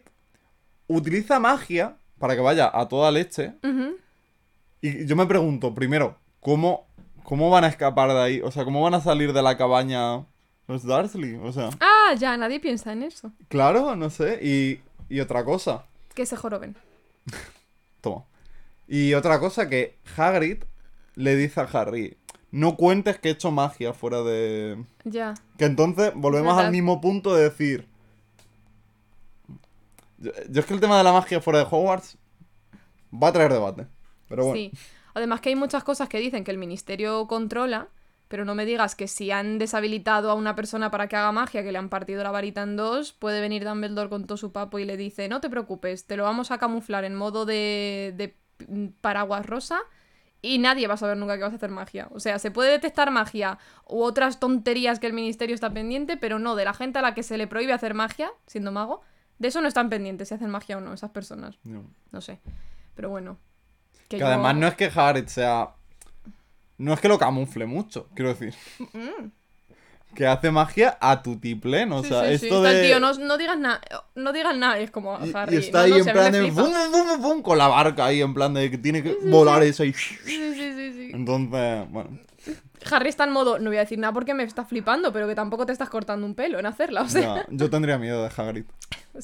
Utiliza magia para que vaya a toda leche. Y yo me pregunto, primero, ¿cómo, ¿cómo van a escapar de ahí? O sea, ¿cómo van a salir de la cabaña los Dursley? O sea, Ah, ya, nadie piensa en eso. claro, no sé. Y, y otra cosa. Que se joroben. Toma. Y otra cosa que Hagrid le dice a Harry, no cuentes que he hecho magia fuera de... Ya. Que entonces volvemos verdad. al mismo punto de decir... Yo, yo es que el tema de la magia fuera de Hogwarts va a traer debate. Pero bueno. Sí. Además que hay muchas cosas que dicen que el ministerio controla, pero no me digas que si han deshabilitado a una persona para que haga magia, que le han partido la varita en dos, puede venir Dumbledore con todo su papo y le dice, no te preocupes, te lo vamos a camuflar en modo de, de paraguas rosa y nadie va a saber nunca que vas a hacer magia. O sea, se puede detectar magia u otras tonterías que el ministerio está pendiente, pero no de la gente a la que se le prohíbe hacer magia, siendo mago. De eso no están pendientes si hacen magia o no esas personas. No. No sé. Pero bueno. Que yo- además no es que Hagrid sea... No es que lo camufle mucho, quiero decir. Mm. Que hace magia a tu tiplén. O Sí, sea, sí, sí. esto el de. tío, no, no digas nada, no digas nada, es como y, y Harry. está no, ahí no, en plan de. Bum, bum, bum, bum, con la barca ahí, en plan de que tiene que volar eso ahí. Sí, sí, sí, sí. Entonces, bueno. Harry está en modo, no voy a decir nada porque me está flipando, pero que tampoco te estás cortando un pelo en hacerla, o sea. ya, yo tendría miedo de Hagrid.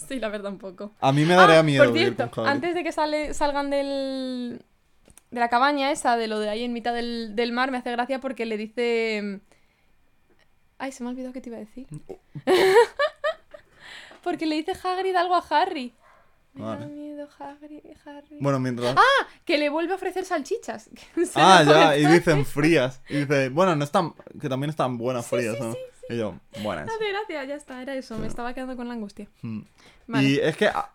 Sí, la verdad, un poco. A mí me daría Ah, miedo Por cierto, con antes de que sale, salgan del. de la cabaña esa, de lo de ahí en mitad del, del mar, me hace gracia porque le dice. Ay, se me ha olvidado qué te iba a decir. porque le dice Hagrid algo a Harry. Me da Vale. miedo, Hagrid, Harry. Bueno, mientras. Que le vuelve a ofrecer salchichas. Se Ah, lo ya, y dicen frías. Y dice, bueno, no están, que también están buenas frías, ¿no? Y yo, buenas. Hace gracia, ya está, era eso. Me estaba quedando con la angustia. Mm. Vale. Y es que ah,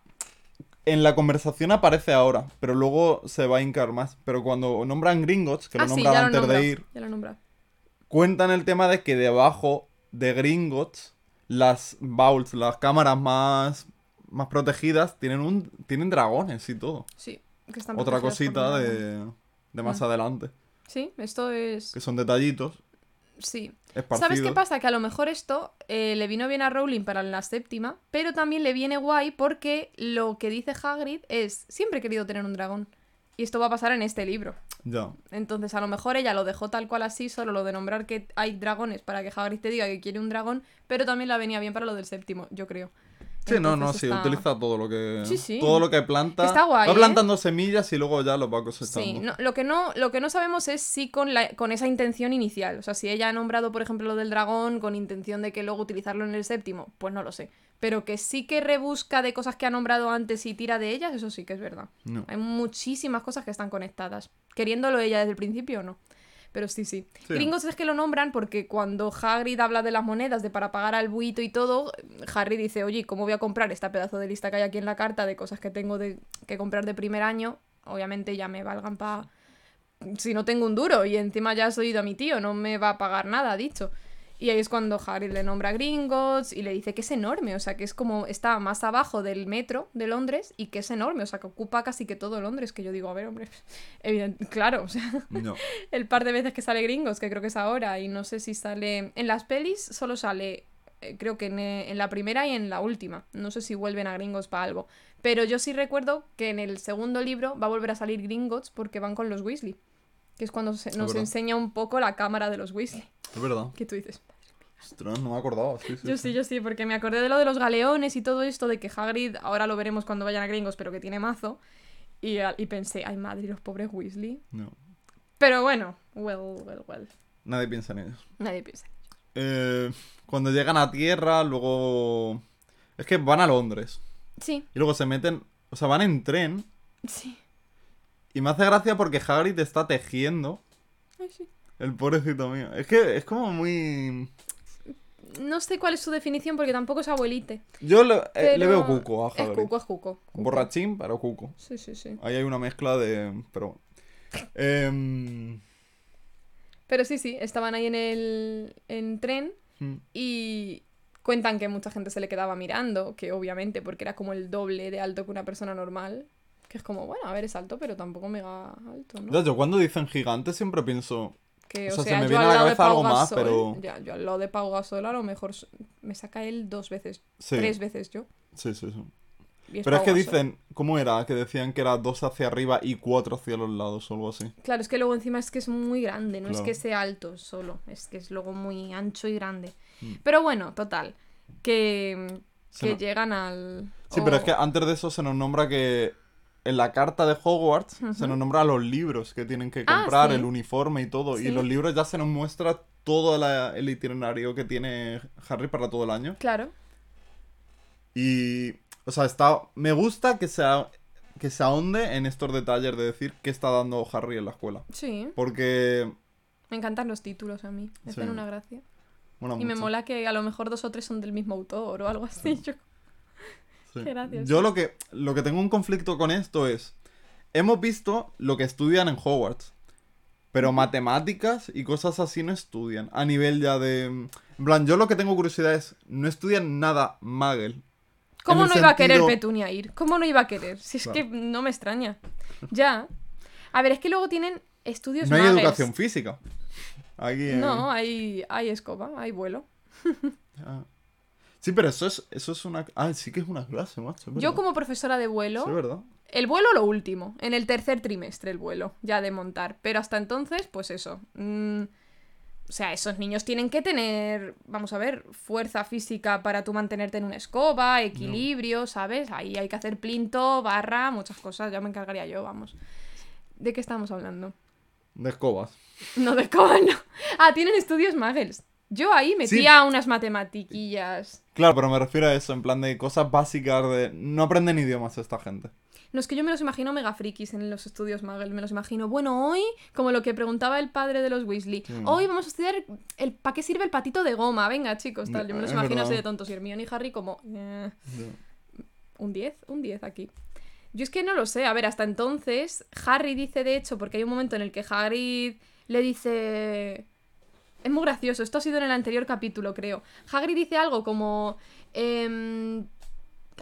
en la conversación aparece ahora, pero luego se va a hincar más. Pero cuando nombran Gringotts, que lo ah, sí, nombran ya lo antes de ir, Ya lo nombra. Cuentan el tema de que debajo de Gringotts, las vaults, las cámaras más, más protegidas, tienen un tienen dragones y todo. Sí. Que están Otra cosita de, de más Mm. adelante, Sí, esto es. que son detallitos Sí. esparcidos. ¿Sabes qué pasa? Que a lo mejor esto eh, le vino bien a Rowling para la séptima, pero también le viene guay porque lo que dice Hagrid es siempre he querido tener un dragón. Y esto va a pasar en este libro. Ya. Entonces, a lo mejor ella lo dejó tal cual así, solo lo de nombrar que hay dragones para que Hagrid te diga que quiere un dragón, pero también la venía bien para lo del séptimo, yo creo. Sí, no, no, sí, está- utiliza todo lo que Sí, sí. todo lo que planta. Está guay, va ¿eh? plantando semillas y luego ya los va cosechando. Sí, no, lo, que no, lo que no sabemos es si con, la, con esa intención inicial. O sea, si ella ha nombrado, por ejemplo, lo del dragón con intención de que luego utilizarlo en el séptimo, pues no lo sé. Pero que sí que rebusca de cosas que ha nombrado antes y tira de ellas, eso sí que es verdad. No. Hay muchísimas cosas que están conectadas. Queriéndolo ella desde el principio o no. Pero sí, sí. Sí. Gringos es que lo nombran porque cuando Hagrid habla de las monedas, de para pagar al buito y todo, Harry dice, oye, ¿cómo voy a comprar esta pedazo de lista que hay aquí en la carta de cosas que tengo de, que comprar de primer año? Obviamente ya me valgan para... Si no tengo un duro y encima ya has oído a mi tío, no me va a pagar nada, ha dicho. Y ahí es cuando Harry le nombra a Gringotts y le dice que es enorme, o sea, que es como está más abajo del metro de Londres y que es enorme, o sea, que ocupa casi que todo Londres, que yo digo, a ver, hombre, evidente, claro, o sea, No. el par de veces que sale Gringos, que creo que es ahora, y no sé si sale. En las pelis solo sale, eh, creo que en, eh, en la primera y en la última. No sé si vuelven a Gringos para algo. Pero yo sí recuerdo que en el segundo libro va a volver a salir Gringotts porque van con los Weasley. Que es cuando se- nos enseña un poco la cámara de los Weasley. Es verdad. Que tú dices. Ostras, no me acordaba. Sí, sí, Yo sí, yo sí, porque me acordé de lo de los galeones y todo esto, de que Hagrid, ahora lo veremos cuando vayan a Gringos, pero que tiene mazo. Y, a- y pensé, ay madre, los pobres Weasley. No. Pero bueno, well, well, well. Nadie piensa en ellos. Nadie piensa. Eh, cuando llegan a tierra, luego. Es que van a Londres. Sí, Y luego se meten. O sea, van en tren. sí. Y me hace gracia porque Hagrid está tejiendo. Ay, sí. El pobrecito mío. Es que es como muy. No sé cuál es su definición porque tampoco es abuelite. Yo le, eh, le veo cuco a Es Hagrid. cuco, es cuco. cuco. Borrachín, pero cuco. Sí, sí, sí. Ahí hay una mezcla de. Pero. Em, Pero sí, sí, estaban ahí en el en tren mm, y cuentan que mucha gente se le quedaba mirando, que obviamente porque era como el doble de alto que una persona normal. Que es como, bueno, a ver, es alto, pero tampoco mega alto, ¿no? yo cuando dicen gigante siempre pienso. Que, o o sea, se sea, me yo viene a la cabeza algo Pau más, Gasol, pero- Ya, yo al lado de Pau Gasol a lo mejor me saca él dos veces, Sí. tres veces yo. Sí, sí, sí. Pero es que Gasol. dicen, ¿cómo era? Que decían que era dos hacia arriba y cuatro hacia los lados o algo así. Claro, es que luego encima es que es muy grande, no es que sea alto solo, es que es luego muy ancho y grande. Mm. Pero bueno, total, que, que no- llegan al... Sí, o- pero es que antes de eso se nos nombra que en la carta de Hogwarts se nos nombra los libros que tienen que Ah, comprar, sí. el uniforme y todo. Sí. Y los libros ya se nos muestra todo la- el itinerario que tiene Harry para todo el año. Claro, Y, o sea, está, me gusta que se, a- que se ahonde en estos detalles de decir qué está dando Harry en la escuela. sí, Porque, me encantan los títulos a mí, me Sí. hacen una gracia. Y me mola que a lo mejor dos o tres son del mismo autor o algo así. Yo... Sí. Yo lo que, lo que tengo un conflicto con esto es, hemos visto lo que estudian en Hogwarts, pero matemáticas y cosas así no estudian, a nivel ya de... En plan, yo lo que tengo curiosidad es, no estudian nada Magel. ¿Cómo no iba a querer Petunia ir? ¿Cómo no iba a querer? Si es Claro. que no me extraña. Ya. A ver, es que luego tienen estudios No hay educación física. Aquí, eh, No, hay, hay escoba, hay vuelo. Ya. Sí, pero eso es, eso es una... Ah, sí que es una clase, macho. Yo como profesora de vuelo, Sí, verdad. el vuelo lo último, en el tercer trimestre el vuelo, ya de montar. Pero hasta entonces, pues eso. mm, o sea, esos niños tienen que tener, vamos a ver, fuerza física para tú mantenerte en una escoba, equilibrio, ¿sabes? Ahí hay que hacer plinto, barra, muchas cosas, ya me encargaría yo, vamos. ¿De qué estamos hablando? De escobas. No, de escoba no. Ah, tienen estudios Muggles. Yo ahí metía unas matematiquillas. Claro, pero me refiero a eso, en plan de cosas básicas de... No aprenden idiomas esta gente. No, es que yo me los imagino mega frikis en los estudios Muggles. Me los imagino, bueno, hoy, como lo que preguntaba el padre de los Weasley, Mm. hoy vamos a estudiar el, ¿para qué sirve el patito de goma? Venga, chicos, tal. Yo me los Es imagino así de tontos. Y Hermione y Harry como, eh, un 10, un 10 aquí. Yo es que no lo sé. A ver, hasta entonces, Harry dice de hecho, porque hay un momento en el que Hagrid le dice... Es muy gracioso, esto ha sido en el anterior capítulo, creo. Hagrid dice algo como... em,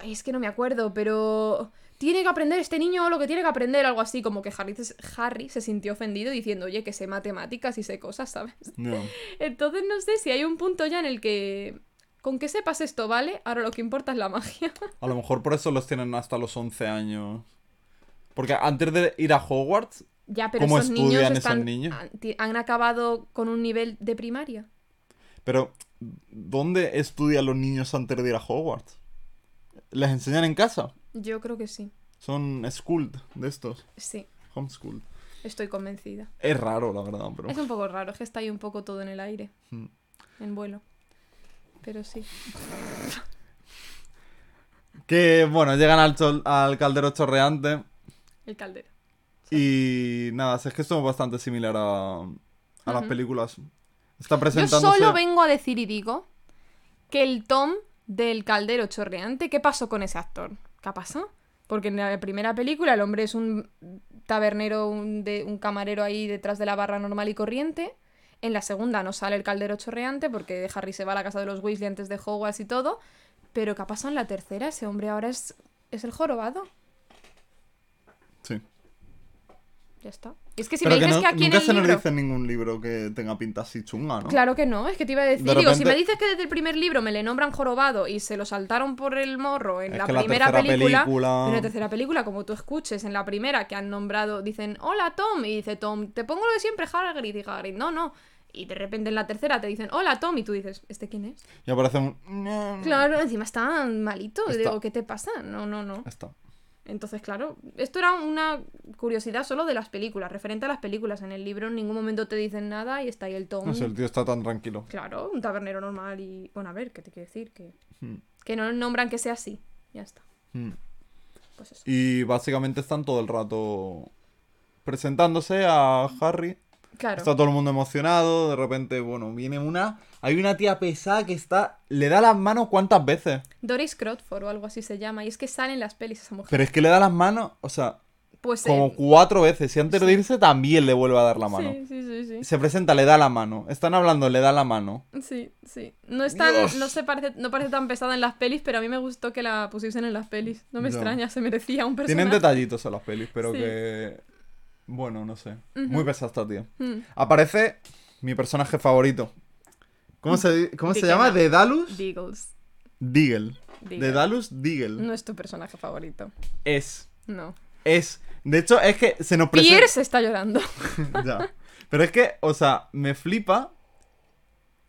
es que no me acuerdo, pero... Tiene que aprender este niño lo que tiene que aprender, algo así, como que Harry, se- Harry se sintió ofendido diciendo, oye, que sé matemáticas y sé cosas, ¿sabes? Ya. Entonces no sé si hay un punto ya en el que... Con que sepas esto, ¿vale? Ahora lo que importa es la magia. A lo mejor por eso los tienen hasta los 11 años. Porque antes de ir a Hogwarts, Ya, pero ¿Cómo esos niños estudian esos están, niños? Han, acabado con un nivel de primaria. pero ¿dónde estudian los niños antes de ir a Hogwarts? ¿Les enseñan en casa? Yo creo que sí. Son schooled de estos, Sí, homeschooled. estoy convencida. Es raro, la verdad, pero... Es un poco raro, es que está ahí un poco todo en el aire, Mm. en vuelo. Pero sí. Que, bueno, llegan al, chol- al caldero chorreante El caldero. Y nada, es que esto es bastante similar a, a las películas. Está Yo presentándose... solo vengo a decir y digo que el Tom del caldero chorreante, ¿qué pasó con ese actor? ¿Qué ha pasado? Porque en la primera película el hombre es un tabernero, un, de, un camarero ahí detrás de la barra normal y corriente. En la segunda no sale el caldero chorreante porque Harry se va a la casa de los Weasley antes de Hogwarts y todo. Pero ¿qué ha pasado en la tercera? Ese hombre ahora es, es el jorobado. Sí. Ya está. Es que si Pero me que dices no- que aquí en nunca el se nos libro... dice ningún libro que tenga pinta así chunga, ¿no? Claro que no, es que te iba a decir, De digo, si me dices que desde el primer libro me le nombran jorobado y se lo saltaron por el morro en Es la la primera tercera película, película- en la tercera película, como tú escuches, en la primera que han nombrado, dicen, hola Tom, y dice Tom, te pongo lo de siempre Hagrid, y Hagrid, no, no, y de repente en la tercera te dicen, hola Tom, y tú dices, ¿este quién es? Y aparece un... Claro, encima está malito, Está. digo, ¿qué te pasa? No, no, no. Está. Entonces, claro, esto era una curiosidad solo de las películas, referente a las películas, en el libro en ningún momento te dicen nada y está ahí el Tom. No sé, el tío está tan tranquilo. Claro, un tabernero normal y. Bueno, a ver, ¿qué te quiero decir? Que, Hmm. que no nombran que sea así. Ya está. Hmm. Pues eso. Y básicamente están todo el rato presentándose a Harry. Claro. Está todo el mundo emocionado. De repente, bueno, viene una. Hay una tía pesada que está. Le da las manos cuántas veces. Doris Croftford o algo así se llama. Y es que sale en las pelis esa mujer. Pero es que le da las manos, o sea, Pues. como eh, cuatro veces. Y antes de irse también le vuelve a dar la mano. Sí, sí, sí, Se presenta, le da la mano. Están hablando, le da la mano. sí. Sí, sí. No es tan. No se parece, no parece tan pesada en las pelis, pero a mí me gustó que la pusiesen en las pelis. No me extraña, se merecía un personaje. Tienen detallitos en las pelis, pero Sí. que. Bueno, no sé. Muy pesada esta tía. Mm, Aparece mi personaje favorito. ¿Cómo se, cómo se llama? no. Dedalus Deagles. Diggle. Diggle. Dedalus Diggle. No es tu personaje favorito. Es. No. Es. De hecho, es que se nos presenta. Pierce está llorando. ya. Pero es que, o sea, me flipa.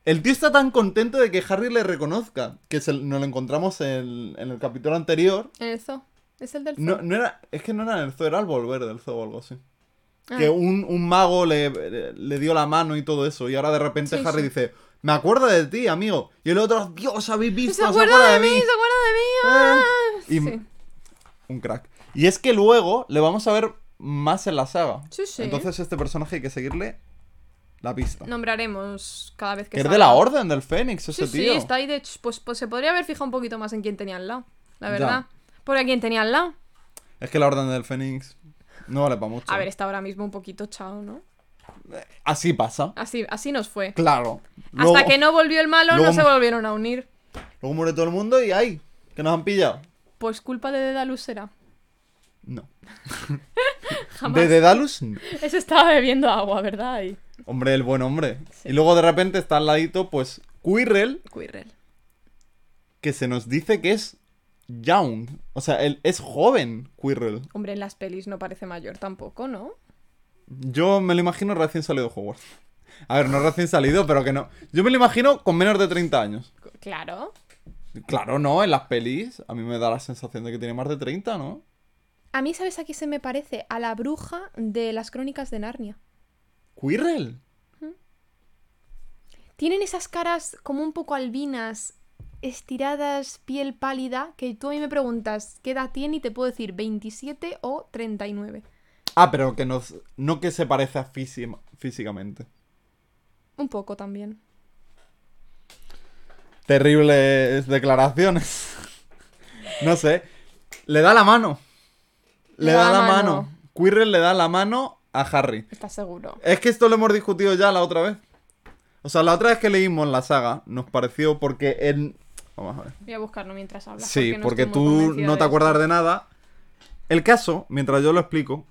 El tío está tan contento de que Harry le reconozca. Que se, nos lo encontramos en, en el capítulo anterior. En el zoo. Es el del zoo. No, no era. Es que no era en el zoo, era al volver del zoo o algo así. Ah. Que un, un mago le, le dio la mano y todo eso. Y ahora de repente Sí, Harry sí. dice: Me acuerdo de ti, amigo. Y el otro, Dios, habéis visto. Se acuerda de mí, se acuerda de mí. ah. Y- Sí. Un crack. Y es que luego le vamos a ver más en la saga. Sí, sí. Entonces este personaje hay que seguirle la pista. Nombraremos cada vez que es de la Orden del Fénix ese Sí, tío. sí, está ahí de... ch- Pues, pues se podría haber fijado un poquito más en quién tenía al lado, la Ya. verdad. Porque a quién tenía al lado. Es que la Orden del Fénix no vale para mucho. A ver, está ahora mismo un poquito chao, ¿no? Así pasa. Así, así nos fue. Claro. Hasta que no volvió el malo, luego- no se volvieron a unir. luego muere todo el mundo y ¡ay! Que nos han pillado. Pues culpa de Dedalus será. No. Jamás. De Dedalus, no. Ese estaba bebiendo agua, ¿verdad? Y... Hombre, el buen hombre. Y luego de repente está al ladito, pues, Quirrell, Quirrell. que se nos dice que es young. O sea, él es joven, Quirrell. Hombre, en las pelis no parece mayor tampoco, ¿no? Yo me lo imagino recién salido de Hogwarts. A ver, no recién salido, pero que no. Yo me lo imagino con menos de 30 años. Claro. Claro, no, en las pelis a mí me da la sensación de que tiene más de 30, ¿no? A mí, ¿sabes a qué se me parece? A la bruja de las crónicas de Narnia. Quirrell. Tienen esas caras como un poco albinas, estiradas, piel pálida, que tú a mí me preguntas qué edad tiene y te puedo decir 27 o 39. Ah, pero que no, no que se parece a físi- físicamente. Un poco también. Terribles declaraciones. no sé. Le da la mano. Le, da, la mano. Quirrell le da la mano a Harry. ¿Estás seguro? Es que esto lo hemos discutido ya la otra vez. O sea, la otra vez que leímos la saga nos pareció porque en... Vamos a ver. Voy a buscarlo mientras hablas. Sí, no porque tú no te acuerdas de nada. El caso, mientras yo lo explico,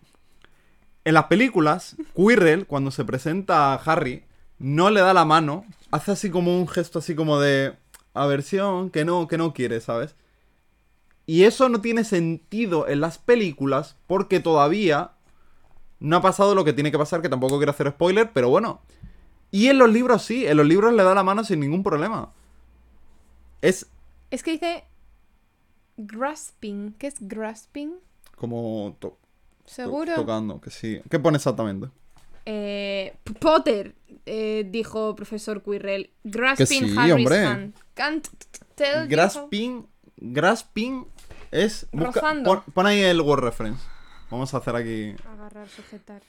en las películas, Quirrell, cuando se presenta a Harry, no le da la mano, hace así como un gesto así como de aversión, que no, que no quiere, ¿sabes? Y eso no tiene sentido en las películas porque todavía no ha pasado lo que tiene que pasar, que tampoco quiero hacer spoiler, pero bueno. Y en los libros sí, en los libros le da la mano sin ningún problema. Es Es que dice grasping. ¿Qué es grasping? como to- to- ¿Seguro? tocando, que sí. ¿Qué pone exactamente? Eh, Potter, eh, dijo profesor Quirrell. Grasping sí, Harry's hombre. hand. Can't tell Grasping, grasping es... busca- pon, pon ahí el word reference. Vamos a hacer aquí... Agarrar, sujetar.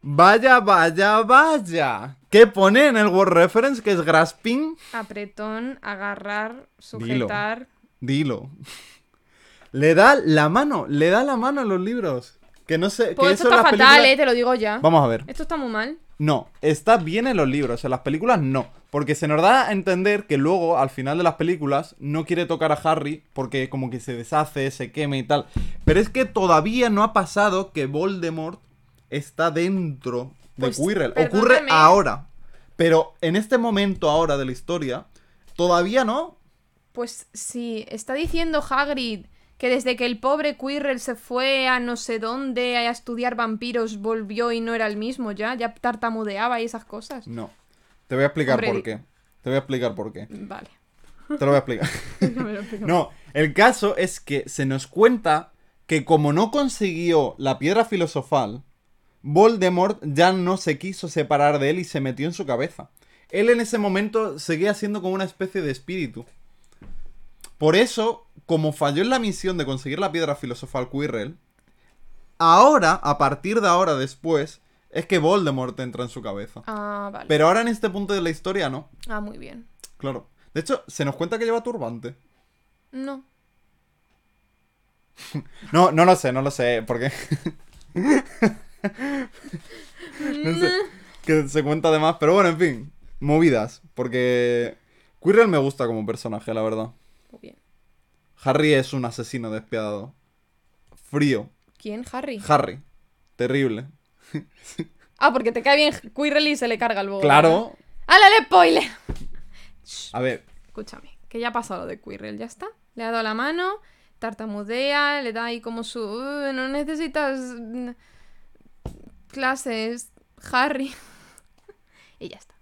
Vaya, vaya, vaya. ¿Qué pone en el word reference que es grasping? Apretón, agarrar, sujetar. Dilo. Le da la mano, le da la mano en los libros. Que no sé... Pues que esto eso está fatal, películas- eh, te lo digo ya. Vamos a ver. Esto está muy mal. No, está bien en los libros, en las películas no. Porque se nos da a entender que luego, al final de las películas, no quiere tocar a Harry porque como que se deshace, se queme y tal. Pero es que todavía no ha pasado que Voldemort está dentro de Pues, Quirrell. Ocurre ahora. Pero en este momento ahora de la historia, todavía no. Pues sí, está diciendo Hagrid que desde que el pobre Quirrell se fue a no sé dónde a estudiar vampiros volvió y no era el mismo ya, ya tartamudeaba y esas cosas. No. Te voy a explicar Hombre, por qué. Te voy a explicar por qué. Vale. Te lo voy a explicar. No me lo explico. No, el caso es que se nos cuenta que como no consiguió la piedra filosofal, Voldemort ya no se quiso separar de él y se metió en su cabeza. Él en ese momento seguía siendo como una especie de espíritu. Por eso, como falló en la misión de conseguir la piedra filosofal Quirrell, ahora, a partir de ahora después, es que Voldemort entra en su cabeza. Ah, vale. Pero ahora en este punto de la historia no. Ah, muy bien. Claro. De hecho, se nos cuenta que lleva turbante. No. No, no lo sé, no lo sé, porque... no sé, que se cuenta de más, pero bueno, en fin, movidas, porque Quirrell me gusta como personaje, la verdad. Muy bien. Harry es un asesino despiadado. Frío. ¿Quién? Harry. Harry. Terrible. Ah, porque te cae bien Quirrell y se le carga el bobo. Claro. ¡Hala, spoiler! A ver, Escúchame, que ya ha pasado lo de Quirrell, ya está. Le ha dado la mano, tartamudea, le da ahí como su... "Uh, no necesitas clases, Harry. y ya está.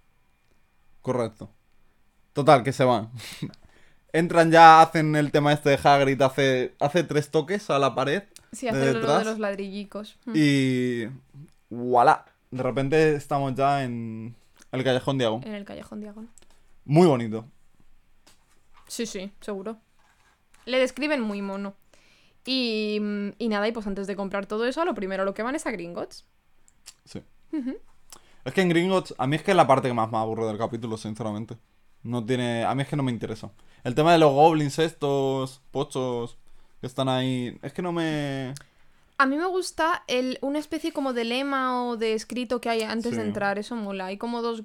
correcto. Total, que se van. Entran ya, hacen el tema este de Hagrid, hace, hace tres toques a la pared. Sí, de hacer lo de los ladrillicos. Mm. Y... ¡Voilà! De repente estamos ya en el Callejón Diagon. En el callejón diagonal. Muy bonito. Sí, sí, seguro. Le describen muy mono. Y, mm, y nada, y pues antes de comprar todo eso, lo primero lo que van es a Gringotts. Sí. Es que en Gringotts, a mí es que es la parte que más me aburre del capítulo, sinceramente. No tiene... A mí es que no me interesa. El tema de los goblins estos, pochos, que están ahí... Es que no me... A mí me gusta el, una especie como de lema o de escrito que hay antes de entrar, eso mola. Hay como dos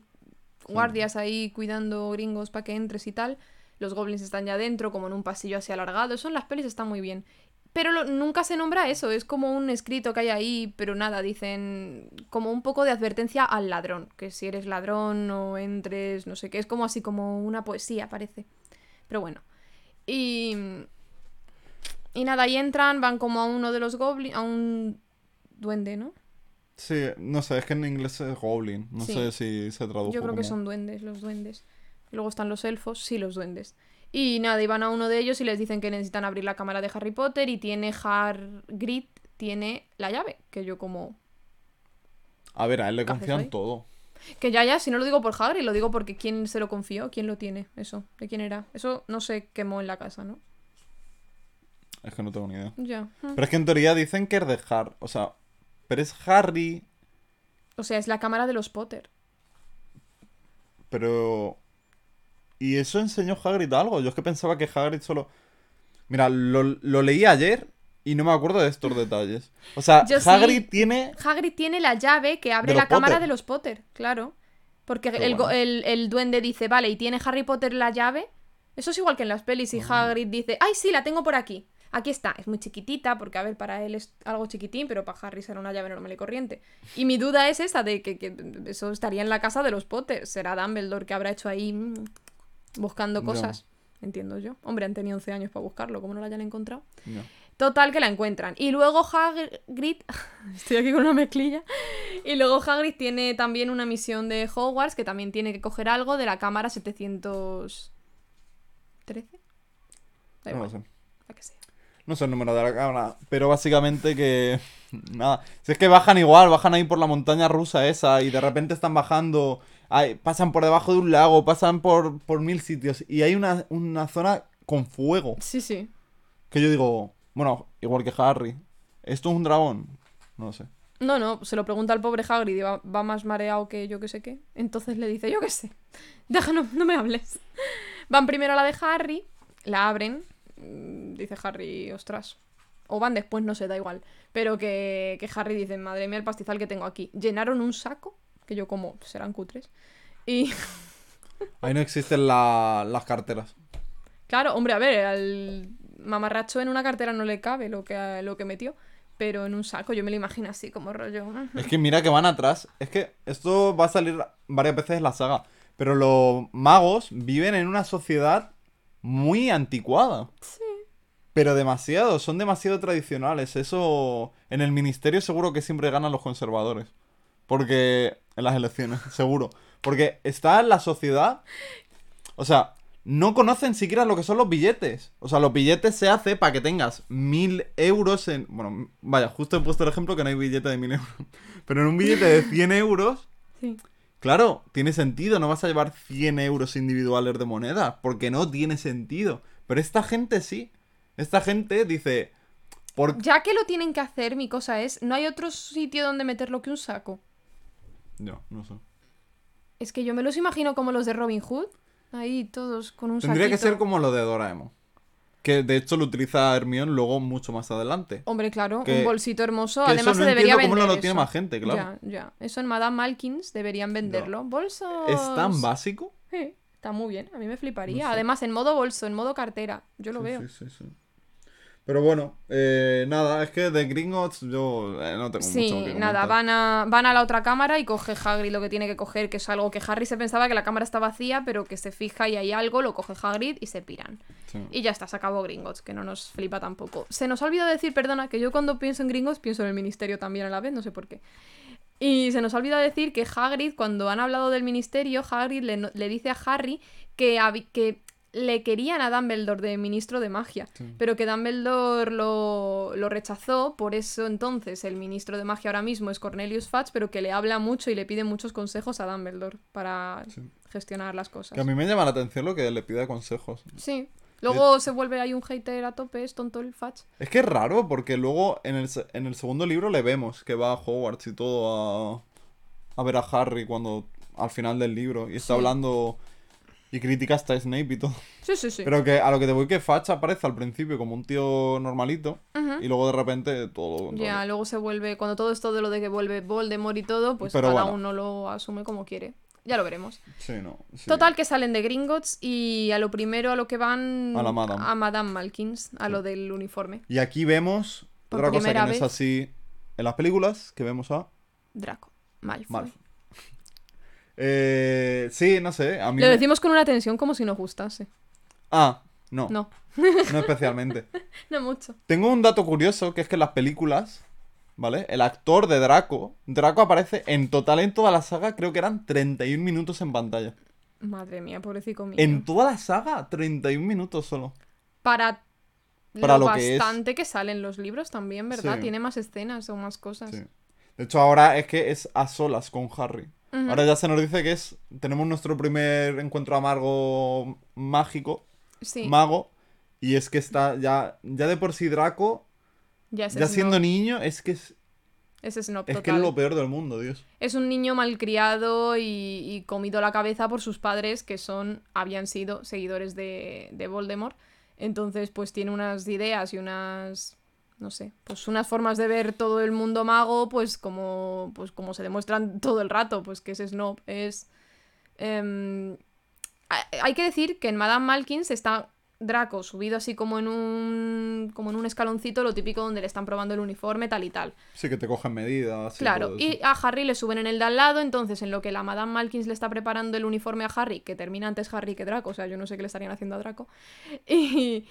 guardias ahí cuidando gringos para que entres y tal. Los goblins están ya dentro, como en un pasillo así alargado. Eso en las pelis está muy bien. Pero lo- nunca se nombra eso, es como un escrito que hay ahí, pero nada, dicen como un poco de advertencia al ladrón, que si eres ladrón no entres, no sé qué, es como así como una poesía, parece. Pero bueno. Y... Y nada, ahí entran, van como a uno de los goblins, a un duende, ¿no? Sí, no sé, es que en inglés es goblin. No Sí. sé si se tradujo Yo creo que son duendes, los duendes. Luego están los elfos, sí, los duendes. Y nada, y van a uno de ellos y les dicen que necesitan abrir la cámara de Harry Potter y tiene Hagrid, tiene la llave. Que yo como... A ver, a él le ¿Qué haces confían todo. Que ya, ya, si no lo digo por Hagrid, lo digo porque quién se lo confió, quién lo tiene, eso, de quién era. Eso no se quemó en la casa, ¿no? Es que no tengo ni idea. Ya. Pero es que en teoría dicen que es de Har... O sea, pero es Harry, O sea, es la cámara de los Potter. pero... ¿Y eso enseñó Hagrid algo? Yo es que pensaba que Hagrid solo... Mira, lo, lo leí ayer y no me acuerdo de estos detalles. O sea, Yo sí. Hagrid tiene... Hagrid tiene la llave que abre la cámara de los Potter, claro. Porque el, bueno. el- el duende dice, vale, y tiene Harry Potter la llave. Eso es igual que en las pelis y Ah. Hagrid dice, ay, sí, la tengo por aquí. Aquí está, es muy chiquitita, porque a ver, para él es algo chiquitín, pero para Harry será una llave normal y corriente. Y mi duda es esa de que, que eso estaría en la casa de los Potter. Será Dumbledore que habrá hecho ahí mm, buscando cosas. Entiendo yo. Hombre, han tenido 11 años para buscarlo, como no lo hayan encontrado. No. Total, que la encuentran. Y luego Hagrid... Estoy aquí con una mezclilla. Y luego Hagrid tiene también una misión de Hogwarts que también tiene que coger algo de la cámara 713. Da No lo sé. la que sea. No sé el número de la cámara, pero básicamente que... Nada, si es que bajan igual, bajan ahí por la montaña rusa esa y de repente están bajando, pasan por debajo de un lago, pasan por, por mil sitios y hay una, una zona con fuego. Sí, sí. Que yo digo, bueno, igual que Harry, ¿esto es un dragón? No lo sé. No, no, se lo pregunta al pobre Hagrid y va, va más mareado que yo que sé qué. Entonces le dice, yo qué sé, déjanos, no me hables. Van primero a la de Harry, la abren, mm, dice Harry, ostras. O van después, no sé, da igual. Pero que, que Harry dice, madre mía, el pastizal que tengo aquí. Llenaron un saco, que yo como, serán cutres. Y Ahí no existen la- las carteras. claro, hombre, a ver, al mamarracho en una cartera no le cabe lo que, lo que metió. Pero en un saco yo me lo imagino así, como rollo. Es que mira que van atrás. Es que esto va a salir varias veces en la saga. Pero los magos viven en una sociedad muy anticuada. Sí. Pero demasiado, son demasiado tradicionales. Eso en el ministerio seguro que siempre ganan los conservadores. Porque en las elecciones, seguro. Porque está en la sociedad. O sea, no conocen siquiera lo que son los billetes. O sea, los billetes se hace para que tengas mil euros en. Bueno, vaya, justo he puesto el ejemplo que no hay billete de mil euros. Pero en un billete de 100 euros, Sí. claro, tiene sentido. No vas a llevar 100 euros individuales de moneda. Porque no tiene sentido. Pero esta gente sí. Esta gente dice. Por... Ya que lo tienen que hacer, mi cosa es, no hay otro sitio donde meterlo que un saco. No, no sé. Es que yo me los imagino como los de Robin Hood. Ahí todos con un Tendría que saquito. ser como lo de Doraemon. Que de hecho lo utiliza Hermione luego mucho más adelante. Hombre, claro, que- un bolsito hermoso. que Además no se debería entiendo cómo vender no lo tiene eso. más gente, claro. Ya, ya. Eso en Madame Malkins deberían venderlo. Bolsos. Es tan básico. Sí, está muy bien. A mí me fliparía. No sé. Además, en modo bolso, en modo cartera. Yo lo Sí, veo. sí, sí, sí. Pero bueno, eh, nada, es que de Gringotts yo eh, no tengo Sí, mucho que nada, van a, van a la otra cámara y coge Hagrid lo que tiene que coger, que es algo que Harry se pensaba que la cámara está vacía, pero que se fija y hay algo, lo coge Hagrid y se piran. Sí. Y ya está, se acabó Gringotts, que no nos flipa tampoco. Se nos ha olvidado decir, perdona, que yo cuando pienso en Gringotts pienso en el ministerio también a la vez, no sé por qué. Y se nos ha olvidado decir que Hagrid, cuando han hablado del ministerio, Hagrid le, le dice a Harry que, que le querían a Dumbledore de ministro de magia, Sí. pero que Dumbledore lo, lo rechazó, por eso entonces el ministro de magia ahora mismo es Cornelius Fudge, pero que le habla mucho y le pide muchos consejos a Dumbledore para Sí. gestionar las cosas. Que a mí me llama la atención lo que le pide consejos. Sí. Luego se vuelve ahí un hater a tope, es tonto el Fudge. Es que es raro porque luego en el, en el segundo libro le vemos que va a Hogwarts y todo a, a ver a Harry cuando al final del libro y está Sí. hablando y critica hasta a Snape y todo. Sí, sí, sí. Pero que a lo que te voy que Fudge aparece al principio como un tío normalito y luego de repente todo lo. Ya, luego se vuelve, cuando todo esto de lo de que vuelve Voldemort y todo, pues Pero cada bueno. uno lo asume como quiere. ya lo veremos. Sí, no. sí. Total, que salen de Gringotts y a lo primero a lo que van. A la Madame. A Madame Malkins, a lo del uniforme. Y aquí vemos Por otra cosa que no es así en las películas, que vemos a Draco. Malfoy. Malfoy. Eh, sí, no sé, a mí... Lo me- decimos con una tensión como si nos gustase. Ah, no, no, No, especialmente. no mucho. Tengo un dato curioso, que es que en las películas, ¿vale? El actor de Draco, Draco aparece en total en toda la saga, creo que eran 31 minutos en pantalla. Madre mía, pobrecito mío. En toda la saga, 31 minutos solo. Para, Para lo, lo que es. bastante que, salen los libros también, ¿verdad? Sí. Tiene más escenas o más cosas. Sí. De hecho, ahora es que es a solas con Harry. Ahora ya se nos dice que es. Tenemos nuestro primer encuentro amargo mágico, Sí, mago. Y es que está ya. Ya de por sí Draco, ya, es ya siendo niño, es que es, Es Snob es total. que es lo peor del mundo, Dios. Es un niño malcriado y, y comido la cabeza por sus padres que son habían sido seguidores de, de Voldemort. Entonces, pues tiene unas ideas y unas no sé, pues unas formas de ver todo el mundo mago, pues como pues como se demuestran todo el rato, pues que es snob, es em, hay- que decir que en Madame Malkins está Draco subido así como en un como en un escaloncito, lo típico donde le están probando el uniforme tal y tal. Sí, que te cogen medidas. Claro, y a Harry le suben en el de al lado, entonces en lo que la Madame Malkins le está preparando el uniforme a Harry, que termina antes Harry que Draco, o sea, yo no sé qué le estarían haciendo a Draco, y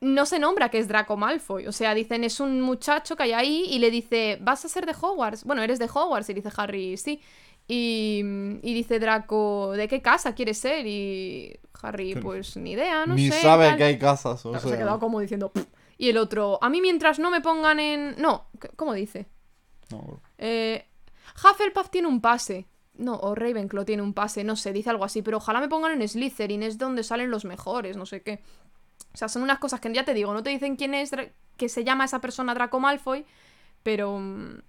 no se nombra que es Draco Malfoy, o sea, dicen es un muchacho que hay ahí y le dice, vas a ser de Hogwarts, bueno, eres de Hogwarts, y dice Harry, sí, y, y dice Draco, ¿de qué casa quieres ser? Y Harry, pues ni idea, no Ni sé. sabe tal. que hay casas, o Claro, se sea. ha quedado como diciendo, "Pff". y el otro, a mí mientras no me pongan en... No, ¿cómo dice? No. Eh, Hufflepuff tiene un pase. No, o Ravenclaw tiene un pase, no sé, dice algo así, pero ojalá me pongan en Slytherin, es donde salen los mejores, no sé qué. O sea, son unas cosas que ya te digo, no te dicen quién es, que se llama esa persona Draco Malfoy, pero... mm,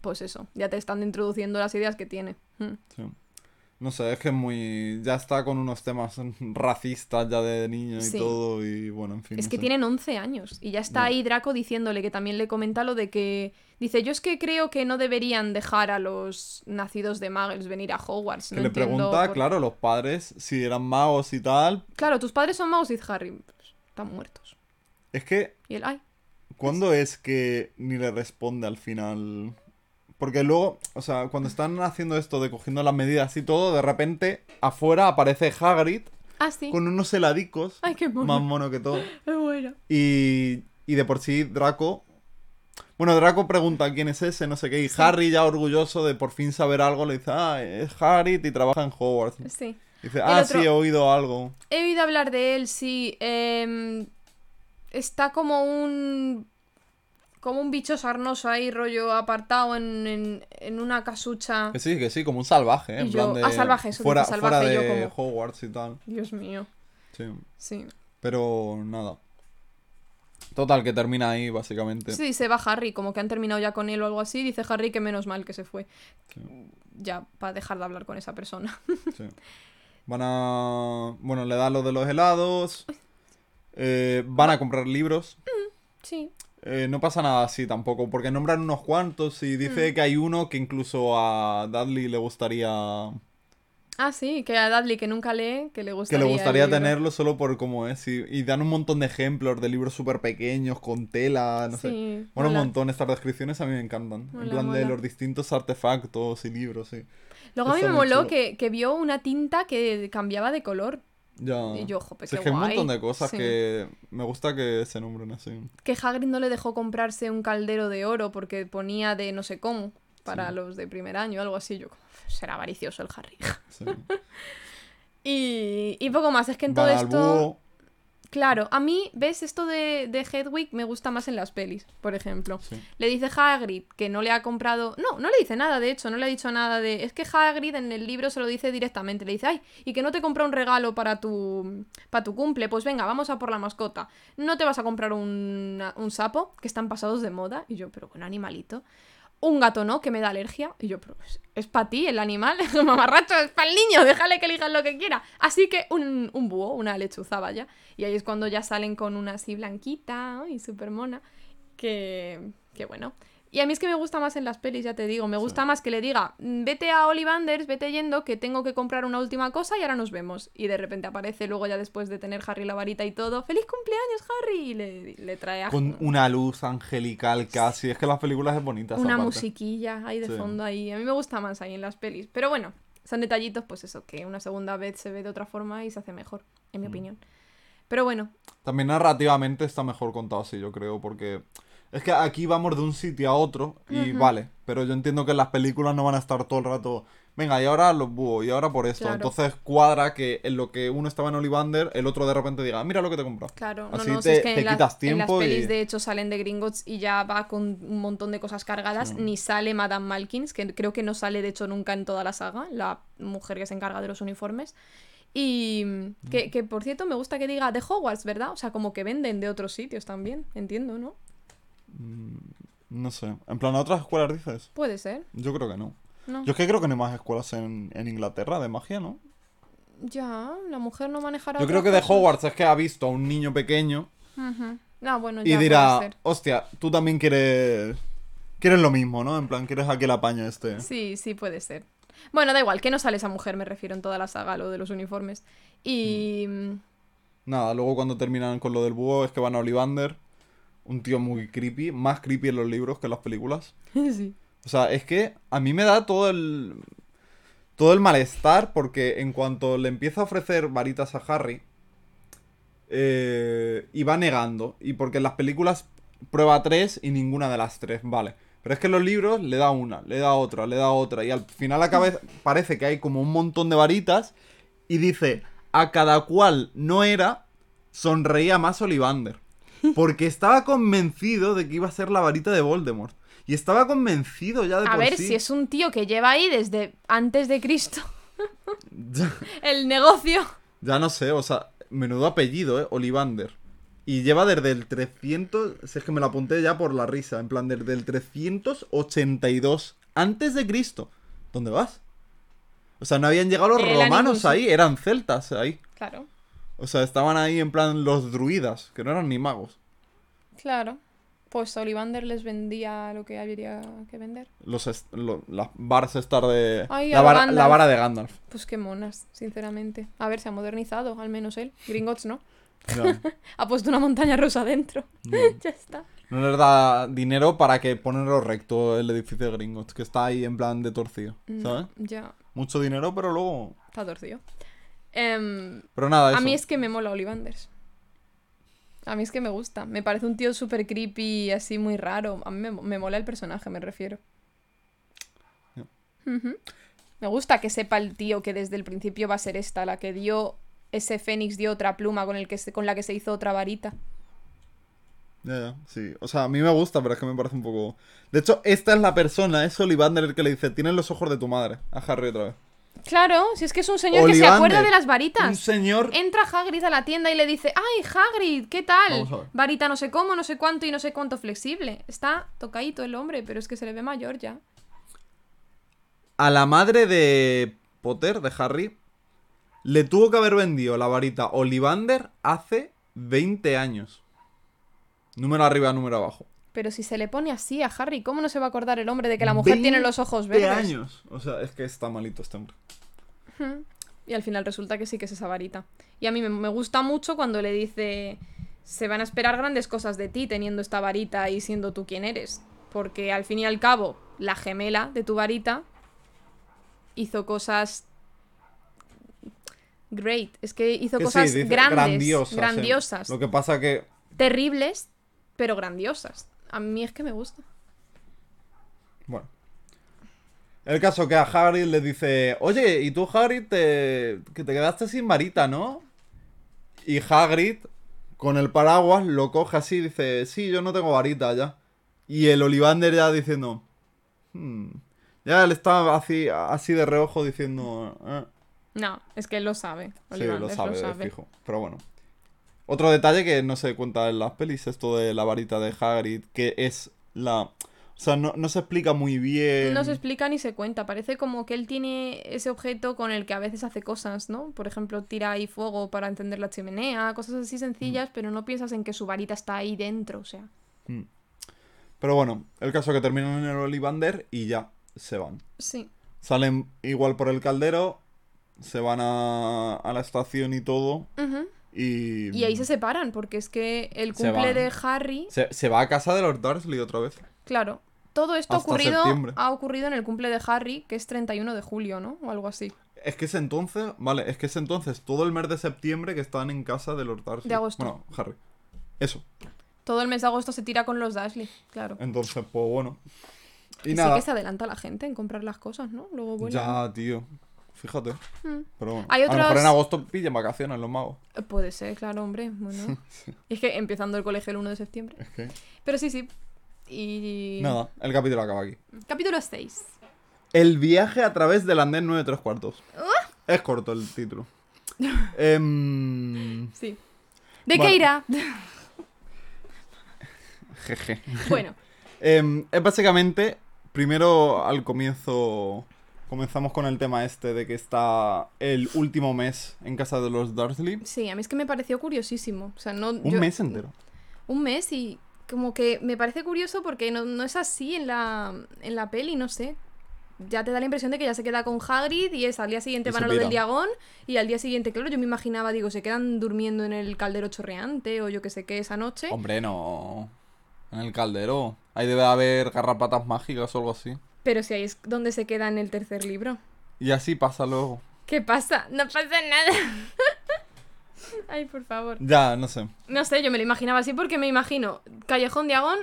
Pues eso, ya te están introduciendo las ideas que tiene. Mm. Sí. No sé, es que es muy. Ya está con unos temas racistas ya de niño y Sí. todo. Y bueno, en fin. Es no que sé. tienen 11 años y ya está ahí Draco diciéndole que también le comenta lo de que dice, yo es que creo que no deberían dejar a los nacidos de Muggles venir a Hogwarts. Que le pregunta, por- claro, los padres si eran magos y tal. Claro, tus padres son magos y Harry, "Pues, están muertos. Es que, Y él, ay, ¿cuándo es que ni le responde al final? Porque luego, o sea, cuando están haciendo esto de cogiendo las medidas y todo, de repente afuera aparece Hagrid ah, sí. con unos heladicos, Ay, qué mono. más mono que todo. Qué bueno. Y, y de por sí Draco... Bueno, Draco pregunta quién es ese, no sé qué, y Harry ya orgulloso de por fin saber algo le dice, ah, es Hagrid y trabaja en Hogwarts. Sí. Dice, ah, otro- sí, he oído algo. He oído hablar de él, sí. em, está como un. Como un bicho sarnoso ahí, rollo apartado en, en, en una casucha. Que sí, que sí, como un salvaje, ¿eh? En Y yo- plan de... ah, salvaje, eso fuera, salvaje, fuera yo de como- Hogwarts y tal. Dios mío. Sí. Sí. Pero nada. Total, que termina ahí, básicamente. Sí, se va Harry, como que han terminado ya con él o algo así. Dice Harry que menos mal que se fue. Sí. Ya, para dejar de hablar con esa persona. Sí. Van a... Bueno, le dan lo de los helados. Eh, van a comprar libros. Sí. Eh, no pasa nada así tampoco, porque nombran unos cuantos y dice Mm. que hay uno que incluso a Dudley le gustaría... Ah, sí, que a Dudley, que nunca lee, que le Que gustaría. le gustaría tenerlo solo por cómo es. Y, y dan un montón de ejemplos de libros súper pequeños, con tela, no sé. Bueno, un montón, estas descripciones a mí me encantan. en Mola, plan de los distintos artefactos y libros, sí. Luego a mí me moló que, que vio una tinta que cambiaba de color. Ya. Y yo, jope, Sí, qué es que hay un guay. montón de cosas Sí. que me gusta que se nombren así. Que Hagrid no le dejó comprarse un caldero de oro porque ponía de no sé cómo para Sí. los de primer año, algo así. Yo, como, será avaricioso el Harry. Sí. Y, y poco más, es que en todo esto... Claro, a mí, ¿ves? Esto de, de Hedwig me gusta más en las pelis, por ejemplo. Sí. Le dice Hagrid que no le ha comprado... No, no le dice nada, de hecho, no le ha dicho nada de... Es que Hagrid en el libro se lo dice directamente. Le dice, ay, y que no te compra un regalo para tu, para tu cumple. Pues venga, vamos a por la mascota. No te vas a comprar un, un sapo, que están pasados de moda. Y yo, pero bueno, animalito. Un gato no, que me da alergia. Y yo, pero pues, es para ti el animal. Mamarracho, es para el niño, déjale que elija lo que quiera. Así que un, un búho, una lechuza, vaya. Y ahí es cuando ya salen con una así blanquita y súper mona. Que, que bueno. Y a mí es que me gusta más en las pelis, ya te digo. Me gusta más que le diga, "Mm, vete a Ollivanders, vete yendo, que tengo que comprar una última cosa y ahora nos vemos. Y de repente aparece luego ya después de tener Harry la varita y todo, ¡Feliz cumpleaños, Harry! Y le, le trae a Con una luz angelical casi. Es que las películas es bonita. una parte. musiquilla ahí de Sí. fondo ahí. A mí me gusta más ahí en las pelis. Pero bueno, son detallitos, pues eso, que una segunda vez se ve de otra forma y se hace mejor, en Mm. mi opinión. Pero bueno, También narrativamente está mejor contado así, yo creo, porque es que aquí vamos de un sitio a otro y vale, pero yo entiendo que las películas no van a estar todo el rato, venga, y ahora los búhos, y ahora por esto. Claro. Entonces cuadra que en lo que uno estaba en Ollivander, el otro de repente diga, "Ah, mira lo que te he comprado. Claro, no, Así no, te, es que te en, las- quitas en las tiempo pelis y... de hecho salen de Gringotts y ya va con un montón de cosas cargadas, ni sale Madame Malkins, que creo que no sale de hecho nunca en toda la saga, la mujer que se encarga de los uniformes. Y mm, que, que, por cierto me gusta que diga de Hogwarts, ¿verdad? O sea, como que venden de otros sitios también, entiendo, ¿no? No sé, en plan, ¿a otras escuelas dices? Puede ser, Yo creo que no. ¿no? Yo es que creo que no hay más escuelas en, en Inglaterra de magia, ¿no? Ya, la mujer no manejará Yo creo que de. Hogwarts es que ha visto a un niño pequeño. Ah, bueno, y dirá, hostia, tú también quieres... Quieres lo mismo, ¿no? En plan, quieres aquí el apaño este. Sí, sí, puede ser. Bueno, da igual, que no sale esa mujer, me refiero en toda la saga, lo de los uniformes. Y... mm, Nada, luego cuando terminan con lo del búho es que van a Ollivander. Un tío muy creepy, más creepy en los libros que en las películas. sí. O sea, es que a mí me da todo el. todo el malestar porque en cuanto le empieza a ofrecer varitas a Harry. eh, y va negando. Y porque en las películas prueba tres y ninguna de las tres, vale. Pero es que en los libros le da una, le da otra, le da otra. Y al final acaba, parece que hay como un montón de varitas. Y dice, a cada cual no era, sonreía más Ollivander. Porque estaba convencido de que iba a ser la varita de Voldemort. Y estaba convencido ya de A por ver, sí. si es un tío que lleva ahí desde antes de Cristo el negocio. ya no sé, o sea, menudo apellido, ¿eh? Ollivander. Y lleva desde el 300... Si es que me lo apunté ya por la risa. En plan, desde el 382 antes de Cristo. ¿Dónde vas? O sea, no habían llegado los ningún romanos ahí, eran celtas ahí. Claro, O sea, estaban ahí en plan los druidas, que no eran ni magos. claro. Pues Ollivander les vendía lo que habría que vender. Los lo- las varas estar de... Ay, la, vara, la Gandalf. vara de Gandalf. Pues qué monas, sinceramente. A ver, se ha modernizado, al menos él. Gringotts no. Ha puesto una montaña rusa dentro. No. ya está. No les da dinero para que ponerlo recto el edificio de Gringotts, que está ahí en plan de torcido, ¿sabes? No, ya, Mucho dinero, pero luego... está torcido. Em, Pero nada, eso. a mí es que me mola Ollivanders. A mí es que me gusta. Me parece un tío súper creepy, así muy raro. A mí me, me mola el personaje, me refiero. Me gusta que sepa el tío que desde el principio va a ser esta, la que dio ese fénix, dio otra pluma con, el que se- con la que se hizo otra varita. Ya, ya, sí. O sea, a mí me gusta, pero es que me parece un poco... De hecho, esta es la persona, es Ollivander el que le dice, tienes los ojos de tu madre, a Harry otra vez. Claro, si es que es un señor que se acuerda de las Un varitas. señor... Entra Hagrid a la tienda y le dice, ¡ay, Hagrid! ¿Qué tal? Varita no sé cómo, no sé cuánto y no sé cuánto flexible. Está tocadito el hombre, pero es que se le ve mayor ya. A la madre de Potter, de Harry, le tuvo que haber vendido la varita Ollivander hace 20 años. Número arriba, número abajo. Pero si se le pone así a Harry, ¿cómo no se va a acordar el hombre de que la mujer tiene los ojos 20 verdes? años. O sea, es que está malito este hombre. Y al final resulta que sí que es esa varita. Y a mí me, gusta mucho cuando le dice, se van a esperar grandes cosas de ti teniendo esta varita y siendo tú quien eres. Porque al fin y al cabo, la gemela de tu varita hizo cosas... Great, es que hizo Que sí, cosas dice, grandes, grandiosas. sí. grandiosas, Lo que pasa que terribles, pero grandiosas. A mí es que me gusta. Bueno. El caso que a Hagrid le dice, oye, ¿y tú, Hagrid, te... que te quedaste sin varita, no? Y Hagrid, con el paraguas, lo coge así y dice, sí, yo no tengo varita ya. Y el Olivander ya diciendo, "Hmm". Ya él estaba así, así de reojo diciendo, "Eh". No, es que él lo sabe. sí, lo sabe, de fijo. Pero bueno. Otro detalle que no se cuenta en las pelis, esto de la varita de Hagrid, que es la... O sea, no, no se explica muy bien. No se explica ni se cuenta. Parece como que él tiene ese objeto con el que a veces hace cosas, ¿no? Por ejemplo, tira ahí fuego para encender la chimenea, cosas así sencillas, pero no piensas en que su varita está ahí dentro, o sea. Pero bueno, el caso es que terminan en el Olivander y ya se van. Sí. Salen igual por el caldero, se van a, a la estación y todo. Ujú. Y, Y ahí se separan, porque es que el cumple de Harry. se, se va a casa de los Dursley otra vez. Claro. Todo esto ha Hasta ocurrido, septiembre. ha ocurrido en el cumple de Harry, que es 31 de julio, ¿no? O algo así. Es que es entonces, vale, es que es entonces todo el mes de septiembre que están en casa de los Dursley. De agosto. Bueno, Harry. Eso. Todo el mes de agosto se tira con los Dursley, claro. Entonces, pues bueno. Y nada. que se adelanta la gente en comprar las cosas, ¿no? Luego. Ya, tío. Fíjate. Mm. Pero bueno. Hay A lo mejor otros- en agosto pillan vacaciones los magos. Eh, Puede ser, claro, hombre. Bueno. Y es que empezando el colegio el 1 de septiembre. Es que. Pero sí, sí. Y. Nada, el capítulo acaba aquí. Capítulo 6. El viaje a través del andén 9 3 cuartos. Es corto el título. Em, Sí. ¿De Bueno. qué irá? jeje. bueno, Em, es básicamente, primero al comienzo, comenzamos con el tema este de que está el último mes en casa de los Dursley. sí, a mí es que me pareció curiosísimo. O sea, no. Un yo- mes entero. Un mes y como que me parece curioso porque no, no es así en la, en la peli, no sé. Ya te da la impresión de que ya se queda con Hagrid y es al día siguiente van a lo del. Diagón y al día siguiente, claro, yo me imaginaba, digo, se quedan durmiendo en el caldero chorreante o yo que sé qué esa noche. Hombre, no. En el caldero. Ahí debe haber garrapatas mágicas o algo así. Pero si ahí es donde se queda en el tercer libro. Y así pasa luego. ¿Qué pasa? No pasa nada. Ay, por favor. Ya, no sé. No sé, yo me lo imaginaba así porque me imagino Callejón Diagón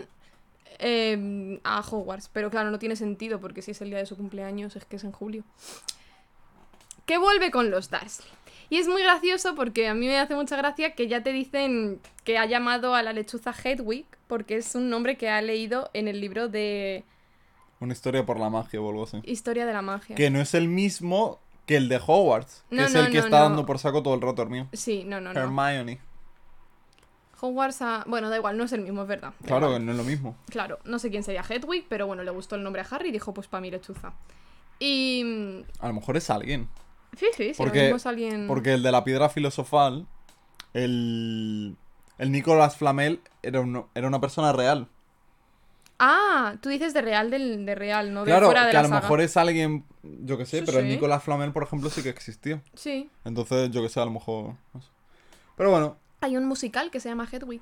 eh, a Hogwarts. Pero claro, no tiene sentido porque si es el día de su cumpleaños es que es en julio. Que vuelve con los Dursley. Y es muy gracioso porque a mí me hace mucha gracia que ya te dicen que ha llamado a la lechuza Hedwig porque es un nombre que ha leído en el libro de Una historia por la magia o algo así. Historia de la Magia. Que no es el mismo que el de Hogwarts. Que es no, el que no, está dando por saco todo el rato mío. Sí, no, no, no. Hermione. Hogwarts a... Bueno, da igual, no es el mismo, es verdad. Da Claro, que no es lo mismo. Claro, no sé quién sería Hedwig, pero bueno, le gustó el nombre a Harry y dijo, pues para mí lechuza. Y... A lo mejor es alguien. Sí, sí, si Porque- lo mismo es alguien... Porque el de la piedra filosofal, el, el Nicolás Flamel era, un- era una persona real. Ah, tú dices de real del, de real, no de Claro, fuera de que la a lo saga. mejor es alguien, yo que sé, Sí, pero el sí. Nicolás Flamel, por ejemplo, sí que existió. Sí. Entonces, yo que sé, a lo mejor... no sé. Pero bueno, Hay un musical que se llama Hedwig.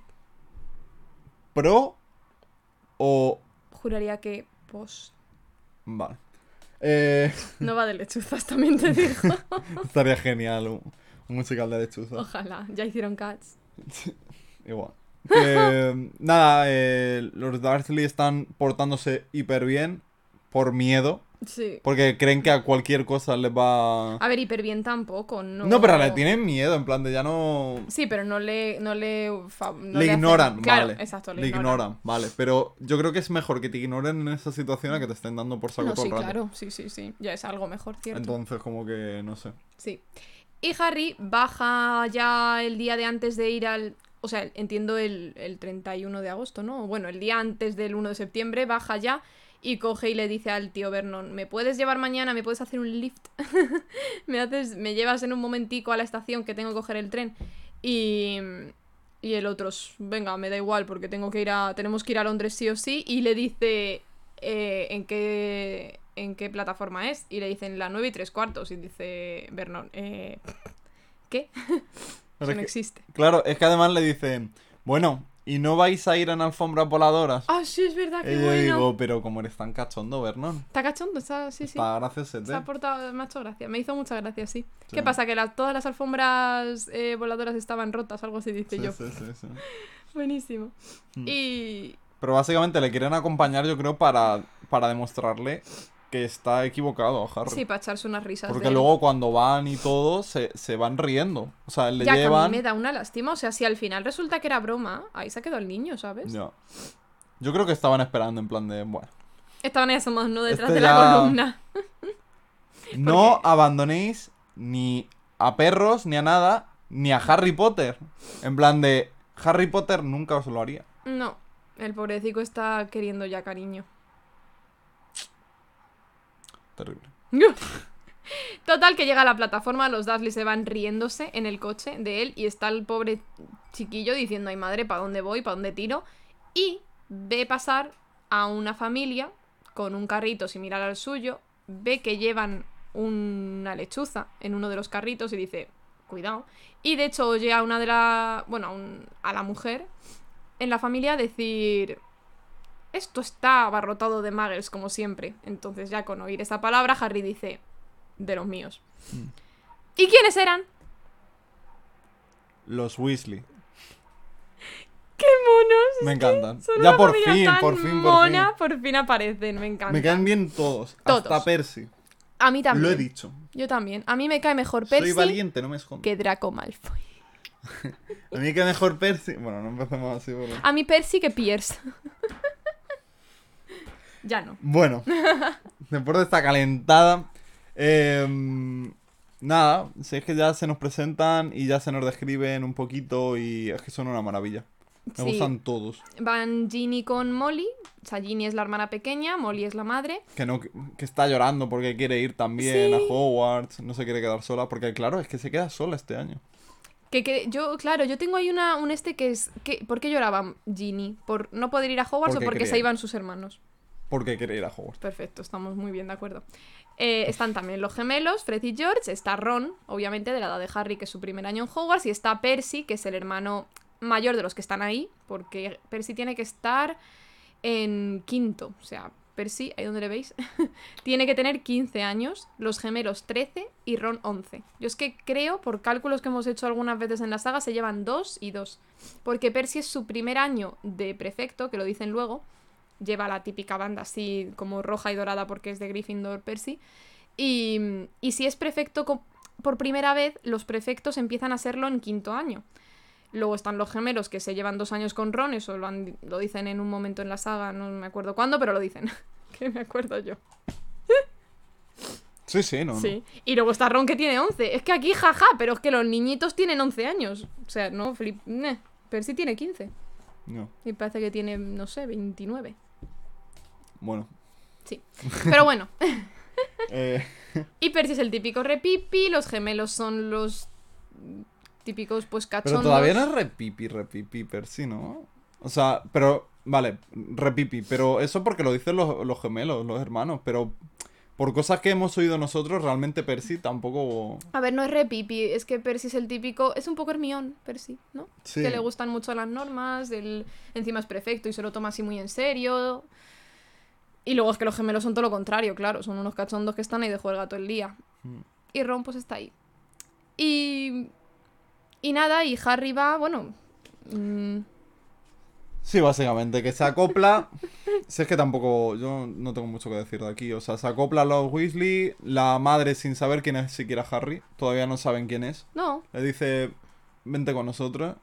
pro o... Juraría que post. Vale. Eh, No va de lechuzas, también te digo. estaría genial un, un musical de lechuza. Ojalá, ya hicieron Cats. Igual. Que, nada, eh, los Dursley están portándose hiper bien por miedo. Sí. Porque creen que a cualquier cosa les va... A ver, hiper bien tampoco, no. No, pero le tienen miedo, en plan de ya no... Sí, pero no le. No le, fa- no le ignoran, Claro, vale. exacto, le, le ignoran. ignoran, vale. Pero yo creo que es mejor que te ignoren en esa situación a que te estén dando por saco No, todo sí, el rato. claro, sí, sí, sí. Ya es algo mejor, cierto. Entonces, como que, no sé. Sí. Y Harry baja ya el día de antes de ir al. O sea, entiendo el, el 31 de agosto, ¿no? Bueno, el día antes del 1 de septiembre baja ya y coge y le dice al tío Vernon: ¿Me puedes llevar mañana? ¿Me puedes hacer un lift? ¿Me, haces, ¿Me llevas en un momentico a la estación que tengo que coger el tren? Y. Y el otro, "S- venga, me da igual porque tengo que ir a. Tenemos que ir a Londres sí o sí. Y le dice. eh, ¿En qué. ¿En qué plataforma es? Y le dicen la 9 y 3 cuartos. Y dice Vernon, eh, ¿qué? Eso no existe. Claro, es que además le dicen, bueno, ¿y no vais a ir en alfombras voladoras? Ah, sí, es verdad, y qué yo bueno. digo, pero como eres tan cachondo, Vernon. Está cachondo, está, sí, sí. Está gracioso, Se ha ¿eh? portado, me ha hecho gracia. Me hizo mucha gracia, sí. Sí. ¿Qué pasa? Que todas las alfombras eh, voladoras estaban rotas, algo así dice Sí, yo. sí, sí, sí. Buenísimo. Mm. Y. Pero básicamente le quieren acompañar, yo creo, para, para demostrarle que está equivocado Harry. Sí, para echarse unas risas. Porque de él. luego cuando van y todo, se, se van riendo. O sea, le Ya que a llevan... mí me da una lástima. O sea, si al final resulta que era broma, ahí se quedado el niño, ¿sabes? Ya. Yo creo que estaban esperando en plan de, bueno, Estaban ahí asomados, ¿no? Detrás Este de la ya- columna. no abandonéis ni a perros, ni a nada, ni a Harry Potter. En plan de, Harry Potter nunca os lo haría. No, el pobrecito está queriendo ya cariño. Terrible. Total, que llega a la plataforma, los Dursley se van riéndose en el coche de él y está el pobre chiquillo diciendo, ay madre, ¿para dónde voy? ¿Para dónde tiro? Y ve pasar a una familia con un carrito similar al suyo, ve que llevan una lechuza en uno de los carritos y dice, cuidado. Y de hecho oye a una de la, bueno, a, un- a la mujer en la familia decir, esto está abarrotado de muggles como siempre. Entonces ya con oír esa palabra, Harry dice, de los míos. ¿Y quiénes eran? Los Weasley. ¡Qué monos! Me encantan. Son Ya por fin, tan por fin, por fin. mona, por fin aparecen, me encanta. Me caen bien todos. Todos. Hasta Percy. A mí también. Lo he dicho. Yo también. A mí me cae mejor Soy Percy valiente, no me escondo. que Draco Malfoy. A mí que mejor Percy. Bueno, no empecemos así. porque- A mí Percy que Pierce. ya no. Bueno, después de esta calentada, em, nada, si es que ya se nos presentan y ya se nos describen un poquito y es que son una maravilla. Me Sí. gustan todos. Van Ginny con Molly. O sea, Ginny es la hermana pequeña, Molly es la madre. Que no, que está llorando porque quiere ir también Sí. a Hogwarts, no se quiere quedar sola, porque claro, es que se queda sola este año. Que, que yo, claro, yo tengo ahí una, un este que es... Que, ¿Por qué lloraba Ginny? ¿Por no poder ir a Hogwarts Porque o porque se iban sus hermanos? Porque quiere ir a Hogwarts. Perfecto, estamos muy bien de acuerdo. Eh, están también los gemelos, Fred y George. Está Ron, obviamente, de la edad de Harry, que es su primer año en Hogwarts. Y está Percy, que es el hermano mayor de los que están ahí. Porque Percy tiene que estar en quinto. O sea, Percy, ahí donde le veis, tiene que tener 15 años. Los gemelos 13 y Ron 11. Yo es que creo, por cálculos que hemos hecho algunas veces en la saga, se llevan 2 y 2. Porque Percy es su primer año de prefecto, que lo dicen luego lleva la típica banda así como roja y dorada porque es de Gryffindor Percy. Y, y si es prefecto por primera vez, los prefectos empiezan a serlo en quinto año. Luego están los gemelos que se llevan dos años con Ron, eso lo, han- lo dicen en un momento en la saga, no me acuerdo cuándo, pero lo dicen. que me acuerdo yo. Sí, sí, no. no. Sí. Y luego está Ron que tiene 11. Es que aquí jaja, pero es que los niñitos tienen 11 años. O sea, no, flip. Nah. Percy tiene 15. No. Y parece que tiene, no sé, 29. Bueno. Sí. Pero bueno. Eh, Y Percy es el típico repipi, los gemelos son los típicos pues pero cachondos. todavía no es repipi, repipi, Percy, ¿no? O sea, pero, vale, repipi, pero eso porque lo dicen los, los gemelos, los hermanos, pero por cosas que hemos oído nosotros, realmente Percy tampoco... A ver, no es repipi, es que Percy es el típico, es un poco Hermión, Percy, ¿no? Sí. Que le gustan mucho las normas, el... encima es perfecto y se lo toma así muy en serio. Y luego es que los gemelos son todo lo contrario, claro, son unos cachondos que están ahí de juega todo el día. Mm. Y Ron pues está ahí. Y... Y nada, y Harry va, bueno... mm, Sí, básicamente, que se acopla. si es que tampoco. Yo no tengo mucho que decir de aquí. O sea, se acopla a los Weasley. La madre, sin saber quién es siquiera Harry, todavía no saben quién es. no, Le dice: Vente con nosotros.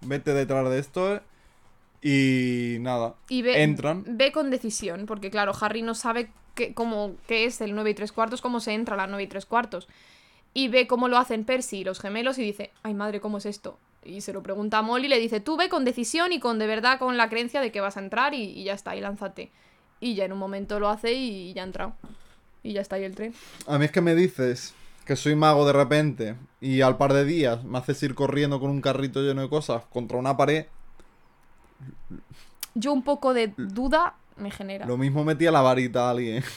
Vete detrás de esto. Y nada. Y ve, Entran. ve con decisión, porque claro, Harry no sabe qué, cómo, qué es el 9 y 3 cuartos, cómo se entra a las 9 y 3 cuartos. Y ve cómo lo hacen Percy y los gemelos y dice, ay madre, ¿cómo es esto? Y se lo pregunta a Molly y le dice, tú ve con decisión y con de verdad con la creencia de que vas a entrar y, y ya está, y lánzate. Y ya en un momento lo hace y ya ha entrado. Y ya está ahí el tren. A mí es que me dices que soy mago de repente. Y al par de días me haces ir corriendo con un carrito lleno de cosas contra una pared. Yo un poco de duda me genera. Lo mismo metía la varita a alguien.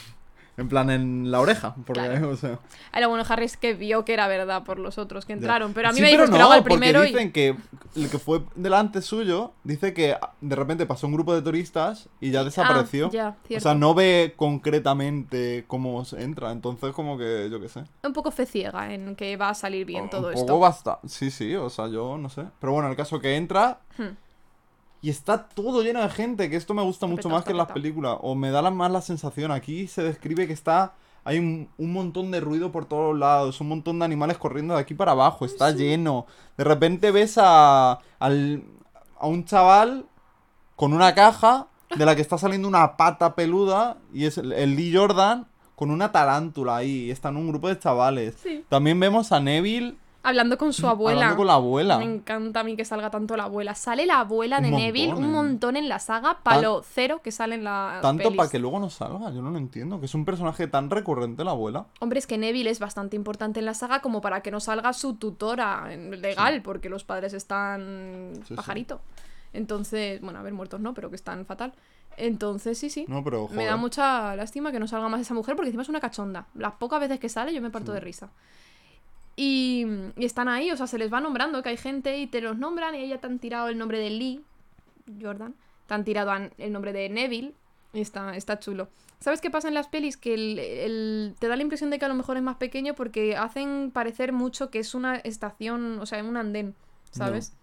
En plan, en la oreja. Porque, Claro. o sea. Ah, lo bueno, Harry es que vio que era verdad por los otros que Ya. entraron. Pero a mí Sí, me dices que no, el porque primero y... dicen que el que fue delante suyo dice que de repente pasó un grupo de turistas y ya desapareció. Ah, ya, o sea, no ve concretamente cómo se entra. Entonces, como que, yo qué sé. un poco fe ciega en que va a salir bien todo un esto. poco basta. Sí, sí, o sea, yo no sé. Pero bueno, el caso que entra Hmm. Y está todo lleno de gente, que esto me gusta mucho más que en las está películas. O me da la, más la sensación. Aquí se describe que está. Hay un, un montón de ruido por todos lados, un montón de animales corriendo de aquí para abajo, está lleno. De repente ves a, al- a un chaval con una caja de la que está saliendo una pata peluda y es el, el Lee Jordan con una tarántula ahí. Y están un grupo de chavales. Sí. También vemos a Neville Hablando con su abuela. hablando con la abuela. Me encanta a mí que salga tanto la abuela. Sale la abuela Un de montón, Neville un ¿eh? montón en la saga, palo cero que sale en la Tanto para que luego no salga, yo no lo entiendo. Que es un personaje tan recurrente la abuela. Hombre, es que Neville es bastante importante en la saga como para que no salga su tutora legal, porque los padres están Sí, sí. pajarito. Entonces, bueno, a ver, muertos no, pero que están fatal. Entonces, sí, sí. No, pero Me da mucha lástima que no salga más esa mujer porque encima es una cachonda. Las pocas veces que sale yo me parto de risa. Y, y están ahí, o sea, se les va nombrando que hay gente y te los nombran y ella te han tirado el nombre de Lee, Jordan, te han tirado el nombre de Neville y está, está chulo. ¿Sabes qué pasa en las pelis? Que el- el- te da la impresión de que a lo mejor es más pequeño porque hacen parecer mucho que es una estación, o sea, un andén, ¿sabes?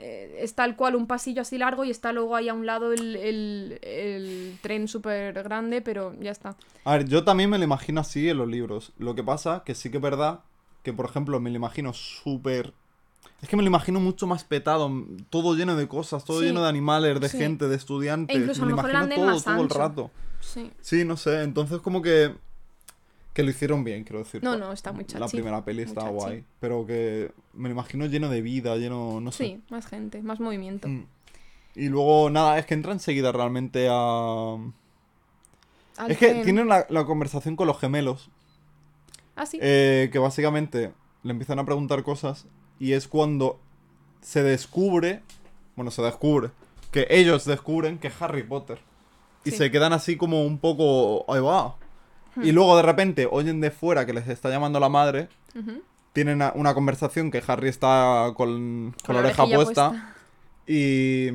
Eh, es tal cual un pasillo así largo y está luego ahí a un lado el, el- el tren súper grande, pero ya está. A ver, yo también me lo imagino así en los libros. Lo que pasa, que sí que es verdad, que por ejemplo me lo imagino súper... Es que me lo imagino mucho más petado, todo lleno de cosas, todo Sí. lleno de animales, de Sí. gente, de estudiantes. E incluso me lo imagino todo, más todo el rato. Sí. Sí, no sé, entonces como que... Que lo hicieron bien, quiero decir. No, no, está muy La chachi. primera peli está guay, pero que me lo imagino lleno de vida, lleno, no sé. Sí, más gente, más movimiento. Mm. Y luego, nada, es que entra enseguida realmente a... Al Es que tienen la, la conversación con los gemelos, Ah, sí. eh, que básicamente le empiezan a preguntar cosas y es cuando se descubre, bueno, se descubre, que ellos descubren que es Harry Potter. Y Sí. se quedan así como un poco, ahí va. Hmm. Y luego de repente oyen de fuera que les está llamando la madre, tienen una conversación que Harry está con, con la oreja orejilla puesta, y...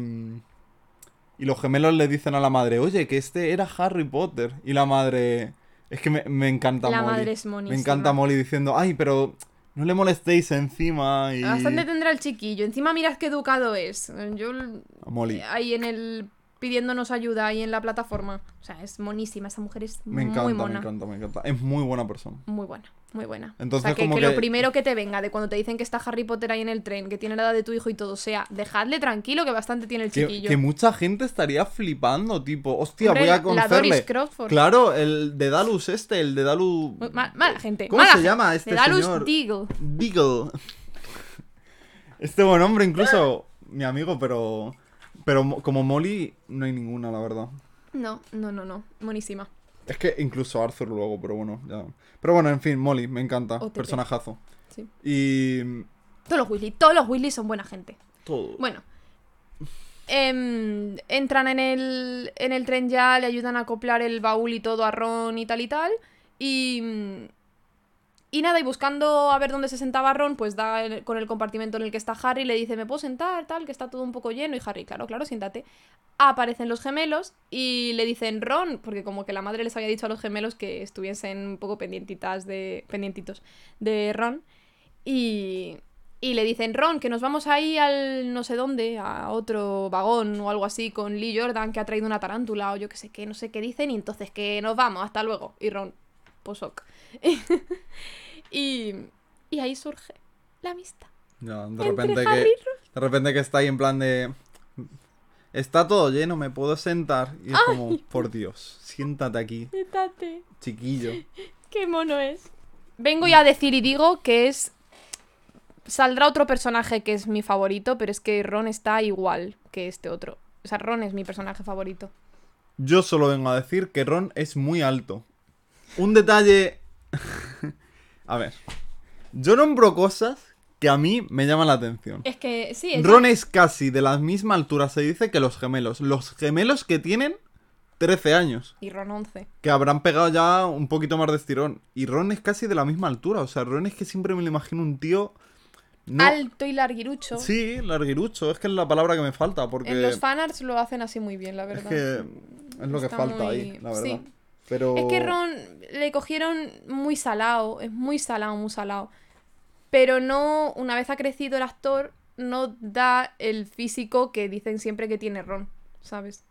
Y los gemelos le dicen a la madre, oye, que este era Harry Potter. Y la madre... Es que me, me encanta La Molly. madre es Me encanta Molly diciendo, ay, pero no le molestéis encima. Y... Bastante tendrá el chiquillo. Encima mirad qué educado es. Yo Molly. ahí en el pidiéndonos ayuda ahí en la plataforma. O sea, es monísima. Esa mujer es Me encanta, muy me mona. encanta, me encanta. Es muy buena persona. Muy buena, muy buena. Entonces, o sea, que, como que que- lo primero que te venga de cuando te dicen que está Harry Potter ahí en el tren, que tiene la edad de tu hijo y todo, sea, dejadle tranquilo que bastante tiene el Que, chiquillo. que mucha gente estaría flipando, tipo, hostia, Hombre, voy a la- la conocerle. Doris Crawford. Claro, el de Dalus este, el de Dalus... Mala gente. ¿Cómo mala se gente. llama este De Dalus señor? Deagle. Deagle. Este buen hombre, incluso mi amigo, pero. Pero mo- como Molly, no hay ninguna, la verdad. No, no, no, no. Monísima. Es que incluso Arthur luego, pero bueno, ya. Pero bueno, en fin, Molly, me encanta. OTP. Personajazo. Sí. Y. Todos los Weasley, todos los Weasley son buena gente. Todo. Bueno. em, entran en el, en el tren ya, le ayudan a acoplar el baúl y todo a Ron y tal y tal. Y. Y nada, y buscando a ver dónde se sentaba Ron, pues da con el compartimento en el que está Harry, le dice, ¿me puedo sentar? Tal, que está todo un poco lleno. Y Harry, claro, claro, siéntate. Aparecen los gemelos y le dicen Ron, porque como que la madre les había dicho a los gemelos que estuviesen un poco pendientitas de. pendientitos de Ron. Y, y le dicen, Ron, que nos vamos ahí al no sé dónde, a otro vagón o algo así, con Lee Jordan que ha traído una tarántula o yo qué sé qué, no sé qué dicen, y entonces que nos vamos, hasta luego. Y Ron, pues. y, y ahí surge la amistad. Ya, de repente que. De repente que está ahí en plan de. Está todo lleno, me puedo sentar. Y es como, por Dios, siéntate aquí, Siéntate. chiquillo. Qué mono es. Vengo ya a decir y digo que es. Saldrá otro personaje que es mi favorito, pero es que Ron está igual que este otro. O sea, Ron es mi personaje favorito. Yo solo vengo a decir que Ron es muy alto. Un detalle. A ver. Yo nombro cosas que a mí me llaman la atención. Es que sí, es Ron es casi de la misma altura, se dice, que los gemelos. Los gemelos que tienen 13 años. Y Ron 11. Que habrán pegado ya un poquito más de estirón. Y Ron es casi de la misma altura. O sea, Ron es que siempre me lo imagino un tío. No, Alto y larguirucho. Sí, larguirucho. Es que es la palabra que me falta. Porque En los fanarts lo hacen así muy bien, la es verdad. que es lo que falta muy- ahí, la verdad. sí. Pero... Es que Ron le cogieron muy salado, es muy salado, muy salado. Pero no, una vez ha crecido el actor, no da el físico que dicen siempre que tiene Ron, ¿sabes?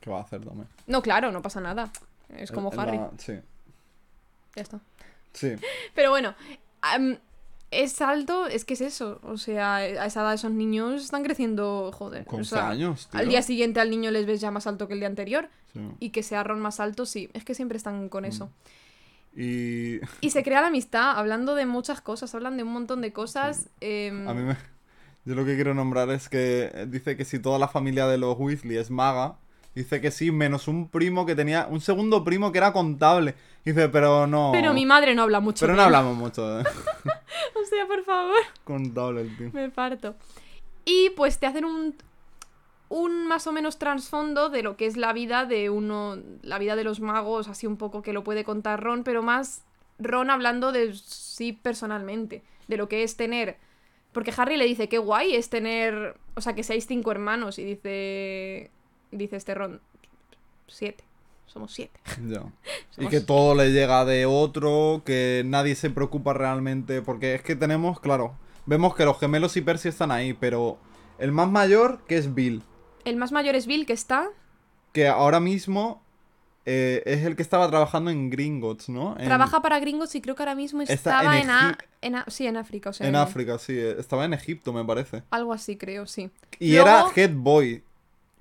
¿Qué va a hacer también? No, claro, no pasa nada. Es como El- el- Harry. la- Sí, Ya está. sí. Pero bueno, es alto, es que es eso. O sea, a esa edad esos niños están creciendo, joder. Con o sea, años, tío. Al día siguiente al niño les ves ya más alto que el día anterior. Sí. Y que sea Ron más alto, sí. Es que siempre están con eso. Y Y se crea la amistad, hablando de muchas cosas, hablan de un montón de cosas. em, a mí me... Yo lo que quiero nombrar es que eh, dice que si toda la familia de los Weasley es maga, dice que sí, menos un primo que tenía... Un segundo primo que era contable. Dice, pero no... Pero mi madre no habla mucho. Pero no hablamos mucho de O sea, por favor, contable el tío. me parto. Y pues te hacen un, un más o menos trasfondo de lo que es la vida de uno, la vida de los magos, así un poco que lo puede contar Ron, pero más Ron hablando de sí personalmente, de lo que es tener... Porque Harry le dice, qué guay es tener, o sea, que seáis cinco hermanos, y dice, dice este Ron, siete, somos siete. Ya. Y que todo le llega de otro, que nadie se preocupa realmente, porque es que tenemos, claro, vemos que los gemelos y Percy están ahí, pero el más mayor, que es Bill, El más mayor es Bill, que está, que ahora mismo eh, es el que estaba trabajando en Gringotts, ¿no? En, trabaja para Gringos y creo que ahora mismo Está estaba en en, A- en A- sí, en África, o sea, En África, sí, estaba en Egipto, me parece. algo así creo, sí. Y Luego- era head boy.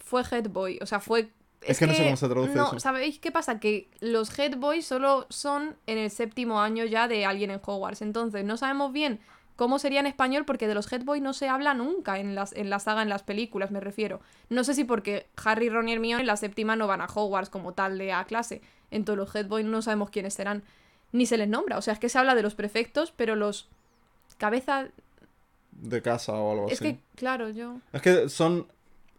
Fue head boy, o sea, fue... Es que no sé cómo se traduce no, eso. ¿Sabéis qué pasa? Que los head boys solo son en el séptimo año ya de alguien en Hogwarts. Entonces, no sabemos bien cómo sería en español porque de los head boys no se habla nunca en, las, en la saga, en las películas, me refiero. No sé si porque Harry, Ron y Hermione en la séptima no van a Hogwarts como tal de a clase. Entonces, los head boys no sabemos quiénes serán. Ni se les nombra. O sea, es que se habla de los prefectos, pero los... Cabeza... de casa o algo Es así. que, claro, yo... Es que son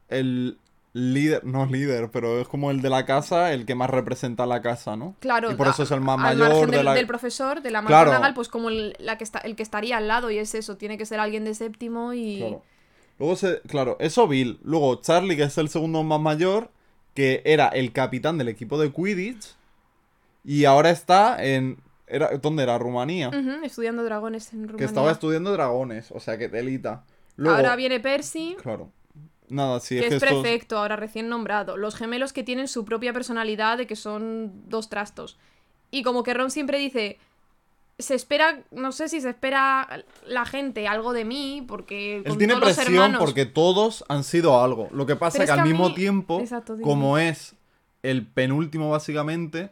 el líder, no líder, pero es como el de la casa, el que más representa la casa, ¿no? Claro, Y por a- eso es el más al mayor margen de del, la... del profesor, de la Claro. McGonagall, pues como el, la que está, el que estaría al lado, y es eso, tiene que ser alguien de séptimo y... Claro. Luego se... Claro, eso Bill. Luego Charlie, que es el segundo más mayor, que era el capitán del equipo de Quidditch. Y ahora está en... Era... ¿Dónde era? Rumanía. Estudiando dragones en Rumanía. Que estaba estudiando dragones, o sea que telita. Luego, Ahora viene Percy, Claro. Nada, sí, que es es, que estos- prefecto, ahora recién nombrado. Los gemelos que tienen su propia personalidad de que son dos trastos. Y como que Ron siempre dice... Se espera, no sé si se espera la gente algo de mí, porque Él tiene todos los presión hermanos... porque todos han sido algo. Lo que pasa es es que al mismo mí- tiempo, Exacto, como es el penúltimo básicamente,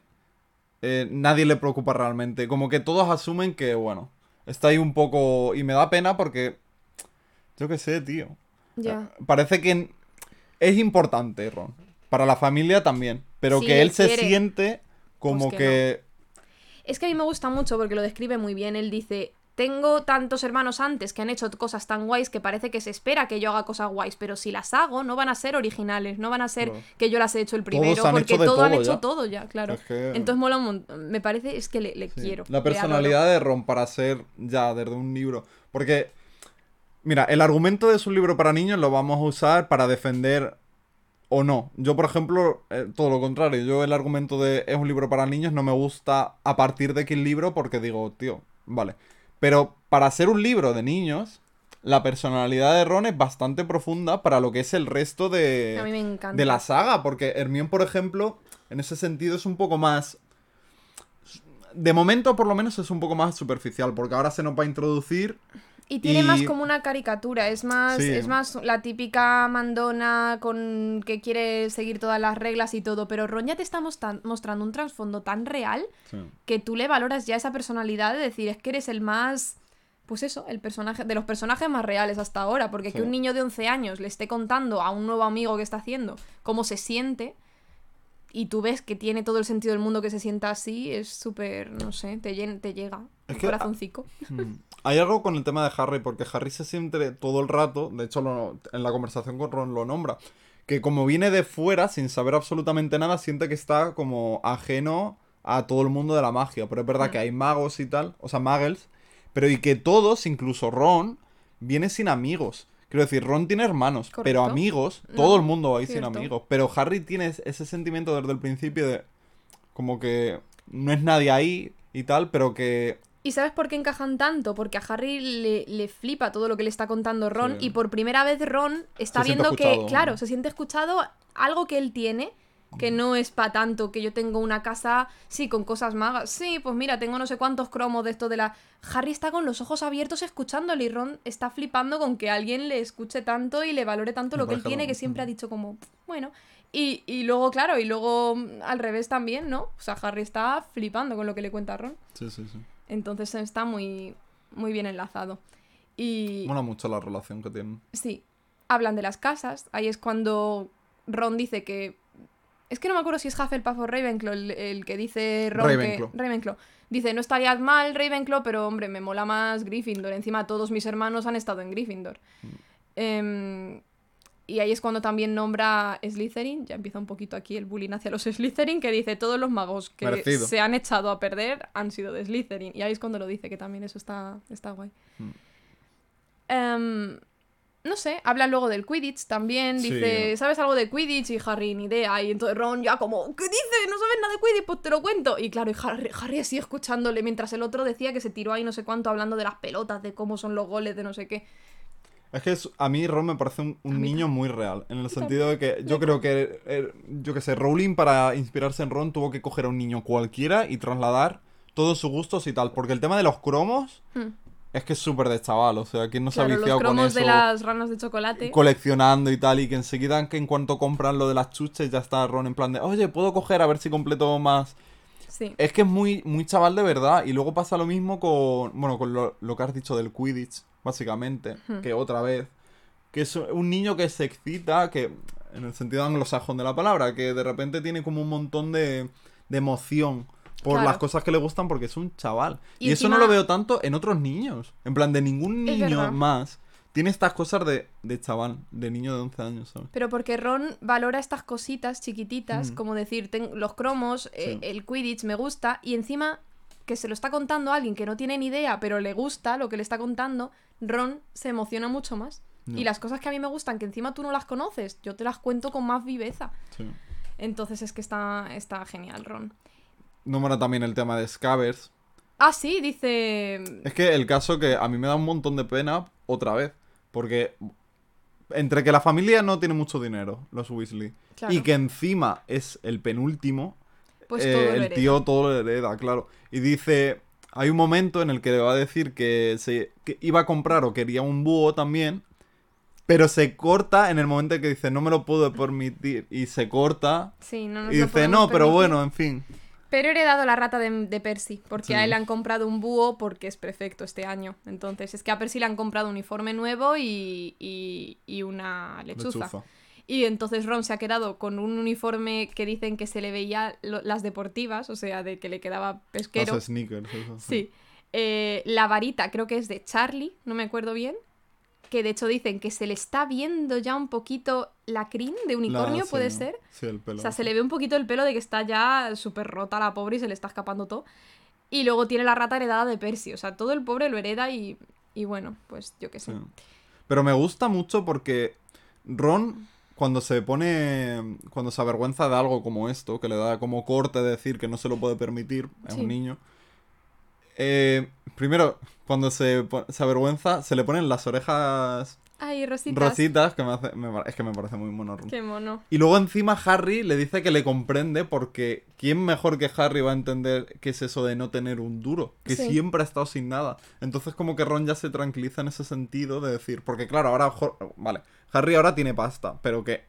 eh, nadie le preocupa realmente. Como que todos asumen que, bueno, está ahí un poco... Y me da pena porque... Yo qué sé, tío. Ya. Parece que es importante, Ron. Para la familia también. Pero Sí, que él se siente como Pues que que... Es que a mí me gusta mucho porque lo describe muy bien. Él dice, tengo tantos hermanos antes que han hecho cosas tan guays que parece que se espera que yo haga cosas guays, pero si las hago no van a ser originales, no van a ser que yo las he hecho el primero, porque todo han hecho todo ya, claro. Es que- Entonces mola un montón. Me parece, es que le, le Sí. quiero. La personalidad de Ron para ser ya desde un libro. Porque, mira, el argumento de su libro para niños lo vamos a usar para defender o no. Yo, por ejemplo, eh, todo lo contrario. Yo el argumento de es un libro para niños no me gusta a partir de qué libro porque digo, tío, vale. Pero para ser un libro de niños, la personalidad de Ron es bastante profunda para lo que es el resto de. A mí me encanta. de la saga, porque Hermione, por ejemplo, en ese sentido es un poco más... De momento, por lo menos, es un poco más superficial, porque ahora se nos va a introducir... Y tiene y- más como una caricatura, es más, Sí. es más la típica mandona con que quiere seguir todas las reglas y todo, pero Ron ya te está mostra- mostrando un trasfondo tan real que tú le valoras ya esa personalidad de decir, es que eres el más, pues eso, el personaje, de los personajes más reales hasta ahora, porque Sí. que un niño de 11 años le esté contando a un nuevo amigo que está haciendo cómo se siente y tú ves que tiene todo el sentido del mundo que se sienta así, es súper, no sé, te, llega Es el que- corazoncico. Mm. Hay algo con el tema de Harry, porque Harry se siente todo el rato, de hecho lo- en la conversación con Ron lo nombra, que como viene de fuera, sin saber absolutamente nada, siente que está como ajeno a todo el mundo de la magia. Pero es verdad Mm. que hay magos y tal, o sea, muggles, pero y que todos, incluso Ron, viene sin amigos. Quiero decir, Ron tiene hermanos, pero amigos, No, todo el mundo va a ir sin amigos. Pero Harry tiene ese sentimiento desde el principio de como que no es nadie ahí y tal, pero que ¿Y sabes por qué encajan tanto? Porque a Harry le, le flipa todo lo que le está contando Ron Sí. y por primera vez Ron está Se viendo que, escuchado. claro, se siente escuchado algo que él tiene, que no es para tanto, que yo tengo una casa, sí, con cosas magas, sí, pues mira, tengo no sé cuántos cromos de esto de la... Harry está con los ojos abiertos escuchándole y Ron está flipando con que alguien le escuche tanto y le valore tanto lo que él tiene, que siempre ha dicho como, bueno... Y, y luego, claro, y luego mm, al revés también, ¿no? O sea, Harry está flipando con lo que le cuenta Ron. Sí, sí, sí. Entonces está muy, muy bien enlazado. Y Mola mucho la relación que tienen. sí, hablan de las casas. Ahí es cuando Ron dice que... Es que no me acuerdo si es Hufflepuff o Ravenclaw el, el que dice Ron Ravenclaw. que... Ravenclaw. Dice, no estarías mal Ravenclaw, pero hombre, me mola más Gryffindor. Encima todos mis hermanos han estado en Gryffindor. Mm. Em, Y ahí es cuando también nombra Slytherin, ya empieza un poquito aquí el bullying hacia los Slytherin, que dice todos los magos que Merecido. se han echado a perder han sido de Slytherin. Y ahí es cuando lo dice, que también eso está, está guay. Mm. Em, no sé, hablan luego del Quidditch también, Sí. dice, ¿sabes algo de Quidditch? Y Harry, ni idea. Y entonces Ron ya como, ¿qué dices? ¿No sabes nada de Quidditch? Pues te lo cuento. Y claro, y Harry, Harry así escuchándole, mientras el otro decía que se tiró ahí no sé cuánto hablando de las pelotas, de cómo son los goles, de no sé qué. Es que es- a mí Ron me parece un, niño muy real. En el sentido de que yo creo que, eh, yo que sé, Rowling para inspirarse en Ron tuvo que coger a un niño cualquiera y trasladar todos sus gustos y tal. Porque el tema de los cromos Hmm. Es que es súper de chaval. O sea, ¿quién no se Claro, ha los viciado con cromos eso? de las ranas de chocolate. Coleccionando y tal. Y que enseguida, que en cuanto compran lo de las chuches, ya está Ron en plan de, oye, ¿puedo coger a ver si completo más? Sí. Es que es muy, muy chaval de verdad. Y luego pasa lo mismo con. Bueno, con lo, lo que has dicho del Quidditch, básicamente. Hmm. Que otra vez. Que es un niño que se excita, que. En el sentido anglosajón de la palabra, que de repente tiene como un montón de, de emoción por Claro. las cosas que le gustan porque es un chaval. Y Y, eso no lo veo tanto en otros niños. En plan, de ningún niño más tiene estas cosas de, de chaval, de niño de 11 años, ¿sabes? Pero porque Ron valora estas cositas chiquititas, Mm. como decir, ten- los cromos, eh, el Quidditch me gusta, y encima que se lo está contando a alguien que no tiene ni idea, pero le gusta lo que le está contando, Ron se emociona mucho más. Y las cosas que a mí me gustan, que encima tú no las conoces, yo te las cuento con más viveza. Sí. Entonces es que está, está genial, Ron. Nombra también el tema de Scabbers. Ah, sí, dice... Es que el caso que a mí me da un montón de pena otra vez. Porque entre que la familia no tiene mucho dinero, los Weasley, Claro. y que encima es el penúltimo, Pues eh, todo el hereda. tío todo lo hereda, claro. Y dice, hay un momento en el que le va a decir que, se, que iba a comprar o quería un búho también, pero se corta en el momento en que dice, no me lo puedo permitir, y se corta, Sí, no nos y dice, no, pero permitir". bueno, en fin. Pero he heredado la rata de, de Percy, porque Sí. a él le han comprado un búho porque es perfecto este año. Entonces, es que a Percy le han comprado un uniforme nuevo y, y, y una lechuza. Lechuza. Y entonces Ron se ha quedado con un uniforme que dicen que se le veía lo- las deportivas, o sea, de que le quedaba pesquero. Los sneakers. eso, Sí. Eh, la varita creo que es de Charlie, no me acuerdo bien. Que de hecho dicen que se le está viendo ya un poquito la crin de La- unicornio, sí, puede ser. Sí, el pelo. O sea, se le ve un poquito el pelo de que está ya súper rota la pobre y se le está escapando todo. Y luego tiene la rata heredada de Percy. O sea, todo el pobre lo hereda y, y bueno, pues yo qué sé. Sí. Pero me gusta mucho porque Ron, cuando se pone. Cuando se avergüenza de algo como esto, que le da como corte decir que no se lo puede permitir a un niño. Eh, primero, cuando se, se avergüenza, se le ponen las orejas Ay, Rositas. rositas, que me hace, me es que me parece muy mono. Ron. Qué mono. Y luego encima Harry le dice que le comprende porque ¿quién mejor que Harry va a entender qué es eso de no tener un duro? Que Sí. siempre ha estado sin nada. Entonces como que Ron ya se tranquiliza en ese sentido de decir, porque claro, ahora, vale, Harry ahora tiene pasta, pero que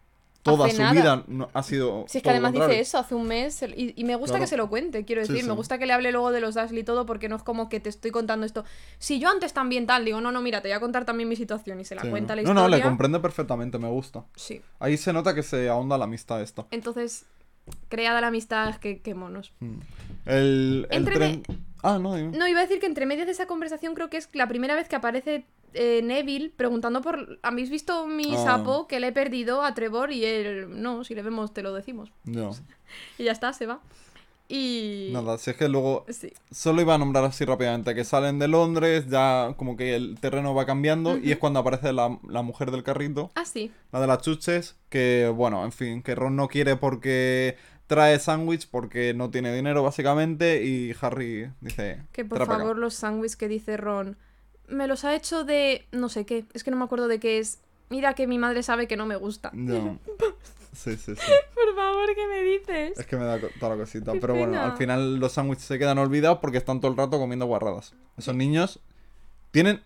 toda Hace su nada. vida no, ha sido... Si es que además dice eso hace un mes y, y me gusta Claro. que se lo cuente, quiero Sí, decir, me gusta que le hable luego de los Dursley y todo porque no es como que te estoy contando esto. Si yo antes también tal, digo, no, no, mira, te voy a contar también mi situación y se la Sí, cuenta no. la no, historia. no, le comprende perfectamente, me gusta. Sí. Ahí se nota que se ahonda la amistad esta. Entonces, creada la amistad, que qué monos. Mm. El, el Entre tren... Ah, no, dime. No, iba a decir que entre medias de esa conversación creo que es la primera vez que aparece eh, Neville preguntando por... ¿Habéis visto mi Ah. sapo que le he perdido a Trevor? Y él, no, si le vemos te lo decimos. No, Y ya está, se va. Y... nada, si es que luego Sí. Solo iba a nombrar así rápidamente que salen de Londres, ya como que el terreno va cambiando y es cuando aparece la, la mujer del carrito, Ah, sí. la de las chuches, que bueno, en fin, que Ron no quiere porque trae sándwich porque no tiene dinero básicamente y Harry dice... Que por favor los sándwiches que dice Ron, me los ha hecho de no sé qué, es que no me acuerdo de qué es. Mira que mi madre sabe que no me gusta. No. Sí, sí, sí. Por favor, ¿qué me dices? Es que me da toda la cosita. Qué Pero bueno, al final los sándwiches se quedan olvidados porque están todo el rato comiendo guarradas. Esos niños tienen,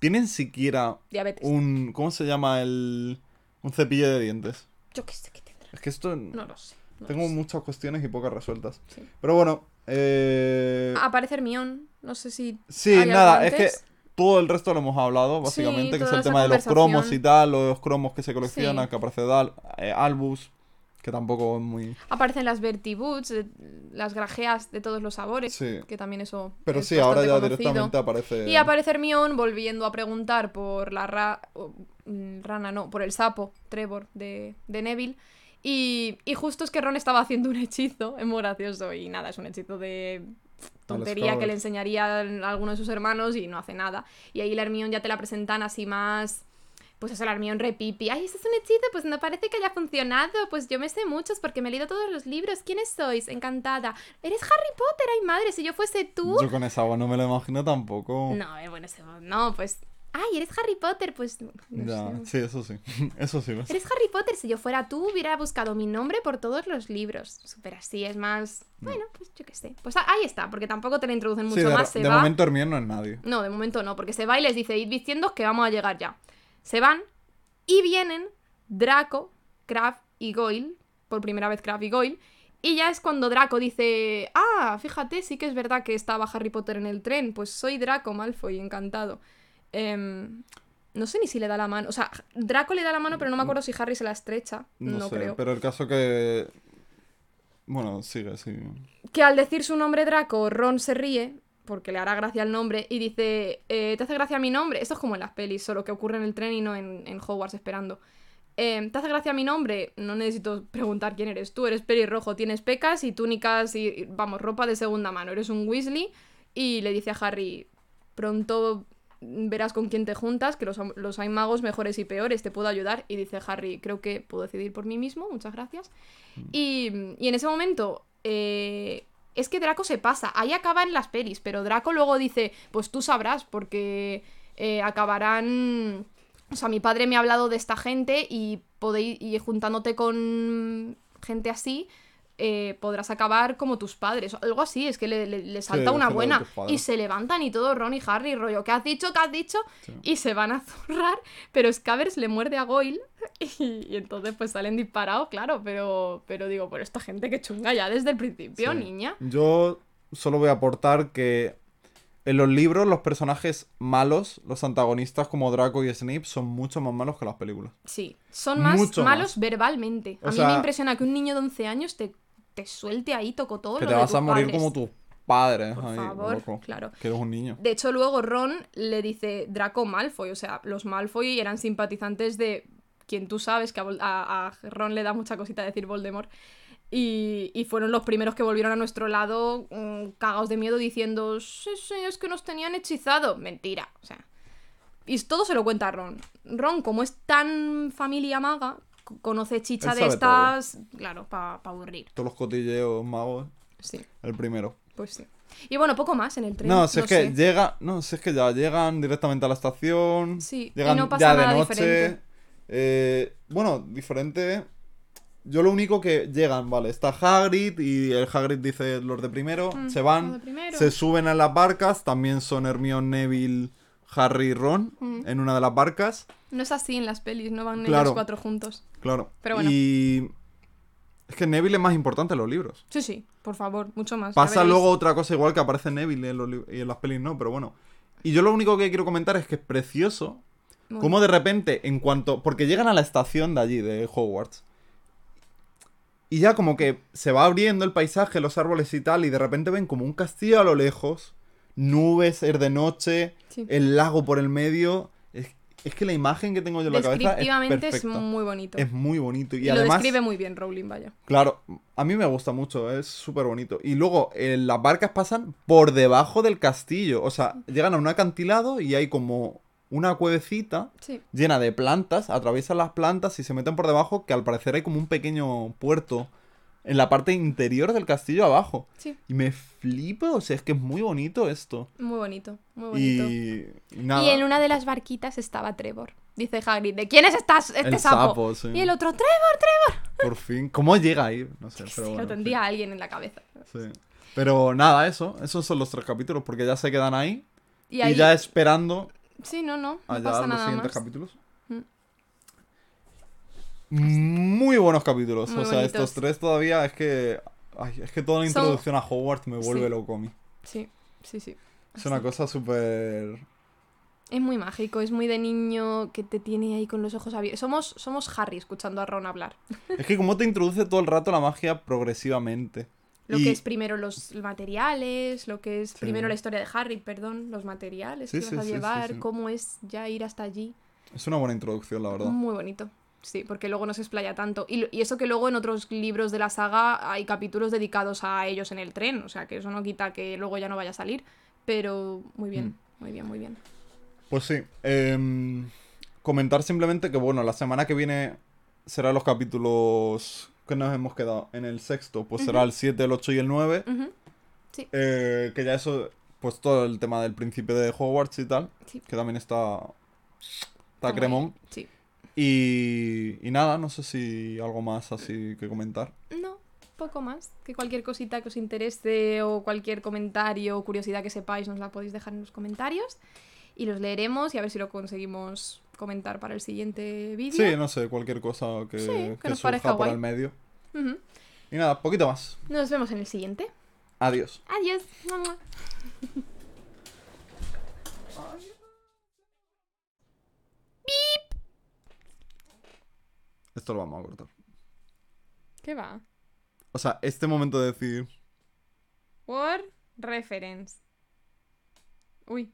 tienen siquiera Diabetes. un... ¿Cómo se llama el... Un cepillo de dientes? Yo qué sé qué tendrá. Es que esto... No lo sé. no Tengo lo sé. muchas cuestiones y pocas resueltas. Sí. Pero bueno, eh... Aparece Hermión, no sé si... sí, ¿hay algo nada, es que? Todo el resto lo hemos hablado, básicamente, que es el tema de los cromos y tal, los cromos que se coleccionan, Sí. que aparece Dal, eh, Albus, Que tampoco es muy... Aparecen las Bertie Boots, eh, las grajeas de todos los sabores. Sí. Que también eso. Pero es sí, ahora ya conocido. directamente aparece... Y aparece Hermione volviendo a preguntar por la ra- mm, rana, no, por el sapo, Trevor, de, de Neville. Y, y justo es que Ron estaba haciendo un hechizo, es muy gracioso. Y nada, es un hechizo de tontería que le enseñaría a alguno de sus hermanos y no hace nada. Y ahí la Hermione ya te la presentan así más... Pues eso, la Hermione repipi. Ay, ese es un hechizo, pues no parece que haya funcionado. Pues yo me sé muchos porque me he leído todos los libros. ¿Quiénes sois? Encantada. ¿Eres Harry Potter? Ay, madre, si yo fuese tú... Yo con esa agua no me lo imagino tampoco. No, eh, bueno, ese- no, pues. Ay, eres Harry Potter, pues. no sí, eso sí. Eso sí. Eres Harry Potter, si yo fuera tú, hubiera buscado mi nombre por todos los libros. Súper así, es más. Bueno, pues yo qué sé. Pues ahí está, porque tampoco te la introducen Sí, mucho de, más. Se de va. momento Hermione no es nadie. No, de momento no, porque se va y les dice, id diciendo que vamos a llegar ya. Se van y vienen Draco, Crab y Goyle, por primera vez Crab y Goyle, y ya es cuando Draco dice, ah, fíjate, sí que es verdad que estaba Harry Potter en el tren, pues soy Draco Malfoy, encantado. Em, no sé ni si le da la mano, o sea, Draco le da la mano, pero no me acuerdo si Harry se la estrecha, No, no, sé, creo. pero el caso que... Bueno, sigue, sigue. Que al decir su nombre Draco, Ron se ríe, porque le hará gracia el nombre, y dice, eh, ¿te hace gracia mi nombre? Esto es como en las pelis, solo que ocurre en el tren y no en, en Hogwarts esperando. Eh, ¿Te hace gracia mi nombre? No necesito preguntar quién eres tú, eres pelirrojo, tienes pecas y túnicas y, vamos, ropa de segunda mano, eres un Weasley. Y le dice a Harry, pronto verás con quién te juntas, que los, los hay magos mejores y peores, te puedo ayudar. Y dice Harry, creo que puedo decidir por mí mismo, muchas gracias. Y, y en ese momento, eh, es que Draco se pasa, ahí acaban las pelis, pero Draco luego dice, pues tú sabrás, porque eh, acabarán... O sea, mi padre me ha hablado de esta gente y, podéis, y juntándote con gente así, eh, podrás acabar como tus padres. Algo así, es que le, le- le salta Sí, una buena. Y se levantan y todo, Ron y Harry, rollo, ¿qué has dicho? ¿Qué has dicho? Sí. Y se van a zurrar, pero Scabbers le muerde a Goyle y, y entonces pues salen disparados, claro, pero, pero digo, por esta gente que chunga ya desde el principio, Sí. niña. Yo solo voy a aportar que en los libros los personajes malos, los antagonistas como Draco y Snape, son mucho más malos que las películas. Sí, son más Mucho malos más. verbalmente. A O mí sea- me impresiona que un niño de 11 años te, te suelte ahí, toco todo. que lo te de vas a morir padres. como tus padres. Por ahí, favor, loco. claro. Que eres un niño. De hecho, luego Ron le dice Draco Malfoy. O sea, los Malfoy eran simpatizantes de quien tú sabes que a, a- a Ron le da mucha cosita decir Voldemort. Y, y fueron los primeros que volvieron a nuestro lado mm, cagados de miedo diciendo, sí, sí, es que nos tenían hechizado. Mentira, o sea. Y todo se lo cuenta Ron. Ron, como es tan familia maga, conoce chicha Él de sabe todo. estas, claro, para aburrir. Todos los cotilleos magos, Sí, el primero. pues sí. Y bueno, poco más en el tren. No, si es que sé. llega, no, si es que ya llegan directamente a la estación. Sí, y llegan no pasa ya de nada noche. diferente. eh, bueno, diferente. Yo lo único que llegan, vale, está Hagrid y el Hagrid dice los de primero, Mm, se van, de primero. se suben a las barcas, también son Hermione, Neville, Harry y Ron en una de las barcas, No es así en las pelis, no van Claro. ellos cuatro juntos. claro. Pero bueno. Y es que Neville es más importante en los libros. Sí, sí, por favor, mucho más. Pasa luego otra cosa igual que aparece Neville en los y en las pelis no, pero bueno. Y yo lo único que quiero comentar es que es precioso Bueno, cómo de repente, en cuanto... Porque llegan a la estación de allí, de Hogwarts. Y ya como que se va abriendo el paisaje, los árboles y tal, y de repente ven como un castillo a lo lejos, nubes, es de noche, sí. el lago por el medio. Es, es que la imagen que tengo yo en la cabeza es Descriptivamente es, muy bonito. Es muy bonito. Y, y lo además... describe muy bien Rowling, vaya. Claro, a mí me gusta mucho, es súper bonito. Y luego eh, las barcas pasan por debajo del castillo. O sea, llegan a un acantilado y hay como una cuevecita Sí. llena de plantas, atraviesan las plantas y se meten por debajo, que al parecer hay como un pequeño puerto en la parte interior del castillo abajo. Sí, Y me flipa, o sea, es que es muy bonito esto. muy bonito, muy bonito. Y, nada. Y en una de las barquitas estaba Trevor. Dice Hagrid, ¿de quién es esta- este el sapo? sapo, sí. Y el otro, Trevor, Trevor. Por fin. ¿Cómo llega ahí? No sé, pero Sí, bueno, lo tendría alguien en la cabeza. Sí. Pero nada, eso. Esos son los tres capítulos, porque ya se quedan ahí. Y ya esperando sí, no, no, no allá pasa los nada siguientes más. capítulos. Muy buenos capítulos. Muy o sea, bonitos. estos tres todavía es que. ay, es que toda la Son- introducción a Hogwarts me vuelve Sí. loco a mí. Sí, sí, sí. Es una cosa súper. Es muy mágico, es muy de niño que te tiene ahí con los ojos abiertos. Somos, somos Harry escuchando a Ron hablar. Es que como te introduce todo el rato la magia progresivamente. Lo Y- que es primero los materiales, lo que es Sí. primero la historia de Harry, perdón, los materiales Sí, que vas a llevar, cómo es ya ir hasta allí. Es una buena introducción, la verdad. Muy bonito. Sí, porque luego no se explaya tanto. Y, y eso que luego en otros libros de la saga hay capítulos dedicados a ellos en el tren. O sea, que eso no quita que luego ya no vaya a salir. Pero muy bien, Mm. muy bien, muy bien. Pues sí. em, comentar simplemente que, bueno, la semana que viene serán los capítulos que nos hemos quedado. En el sexto, pues será el 7, el 8 y el 9. Ujú, Eh, que ya eso, pues todo el tema del príncipe de Hogwarts y tal. Sí. Que también está. Está cremón. Sí. Y, y nada, no sé si algo más así que comentar. No, poco más. Que cualquier cosita que os interese o cualquier comentario o curiosidad que sepáis nos la podéis dejar en los comentarios. Y los leeremos y a ver si lo conseguimos comentar para el siguiente vídeo. Sí, no sé, cualquier cosa que, Sí, que que nos surja parezca por el medio. Y nada, poquito más. Nos vemos en el siguiente. Adiós. Adiós. Mua. Esto lo vamos a cortar. ¿Qué va? O sea, este momento de decir. Word reference. Uy.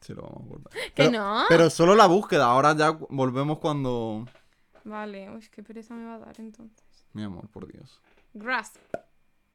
Sí, lo vamos a cortar. ¿Que Pero- no? Pero solo la búsqueda, ahora ya volvemos cuando. Vale, uy, qué pereza me va a dar entonces. Mi amor, por Dios. Grasp.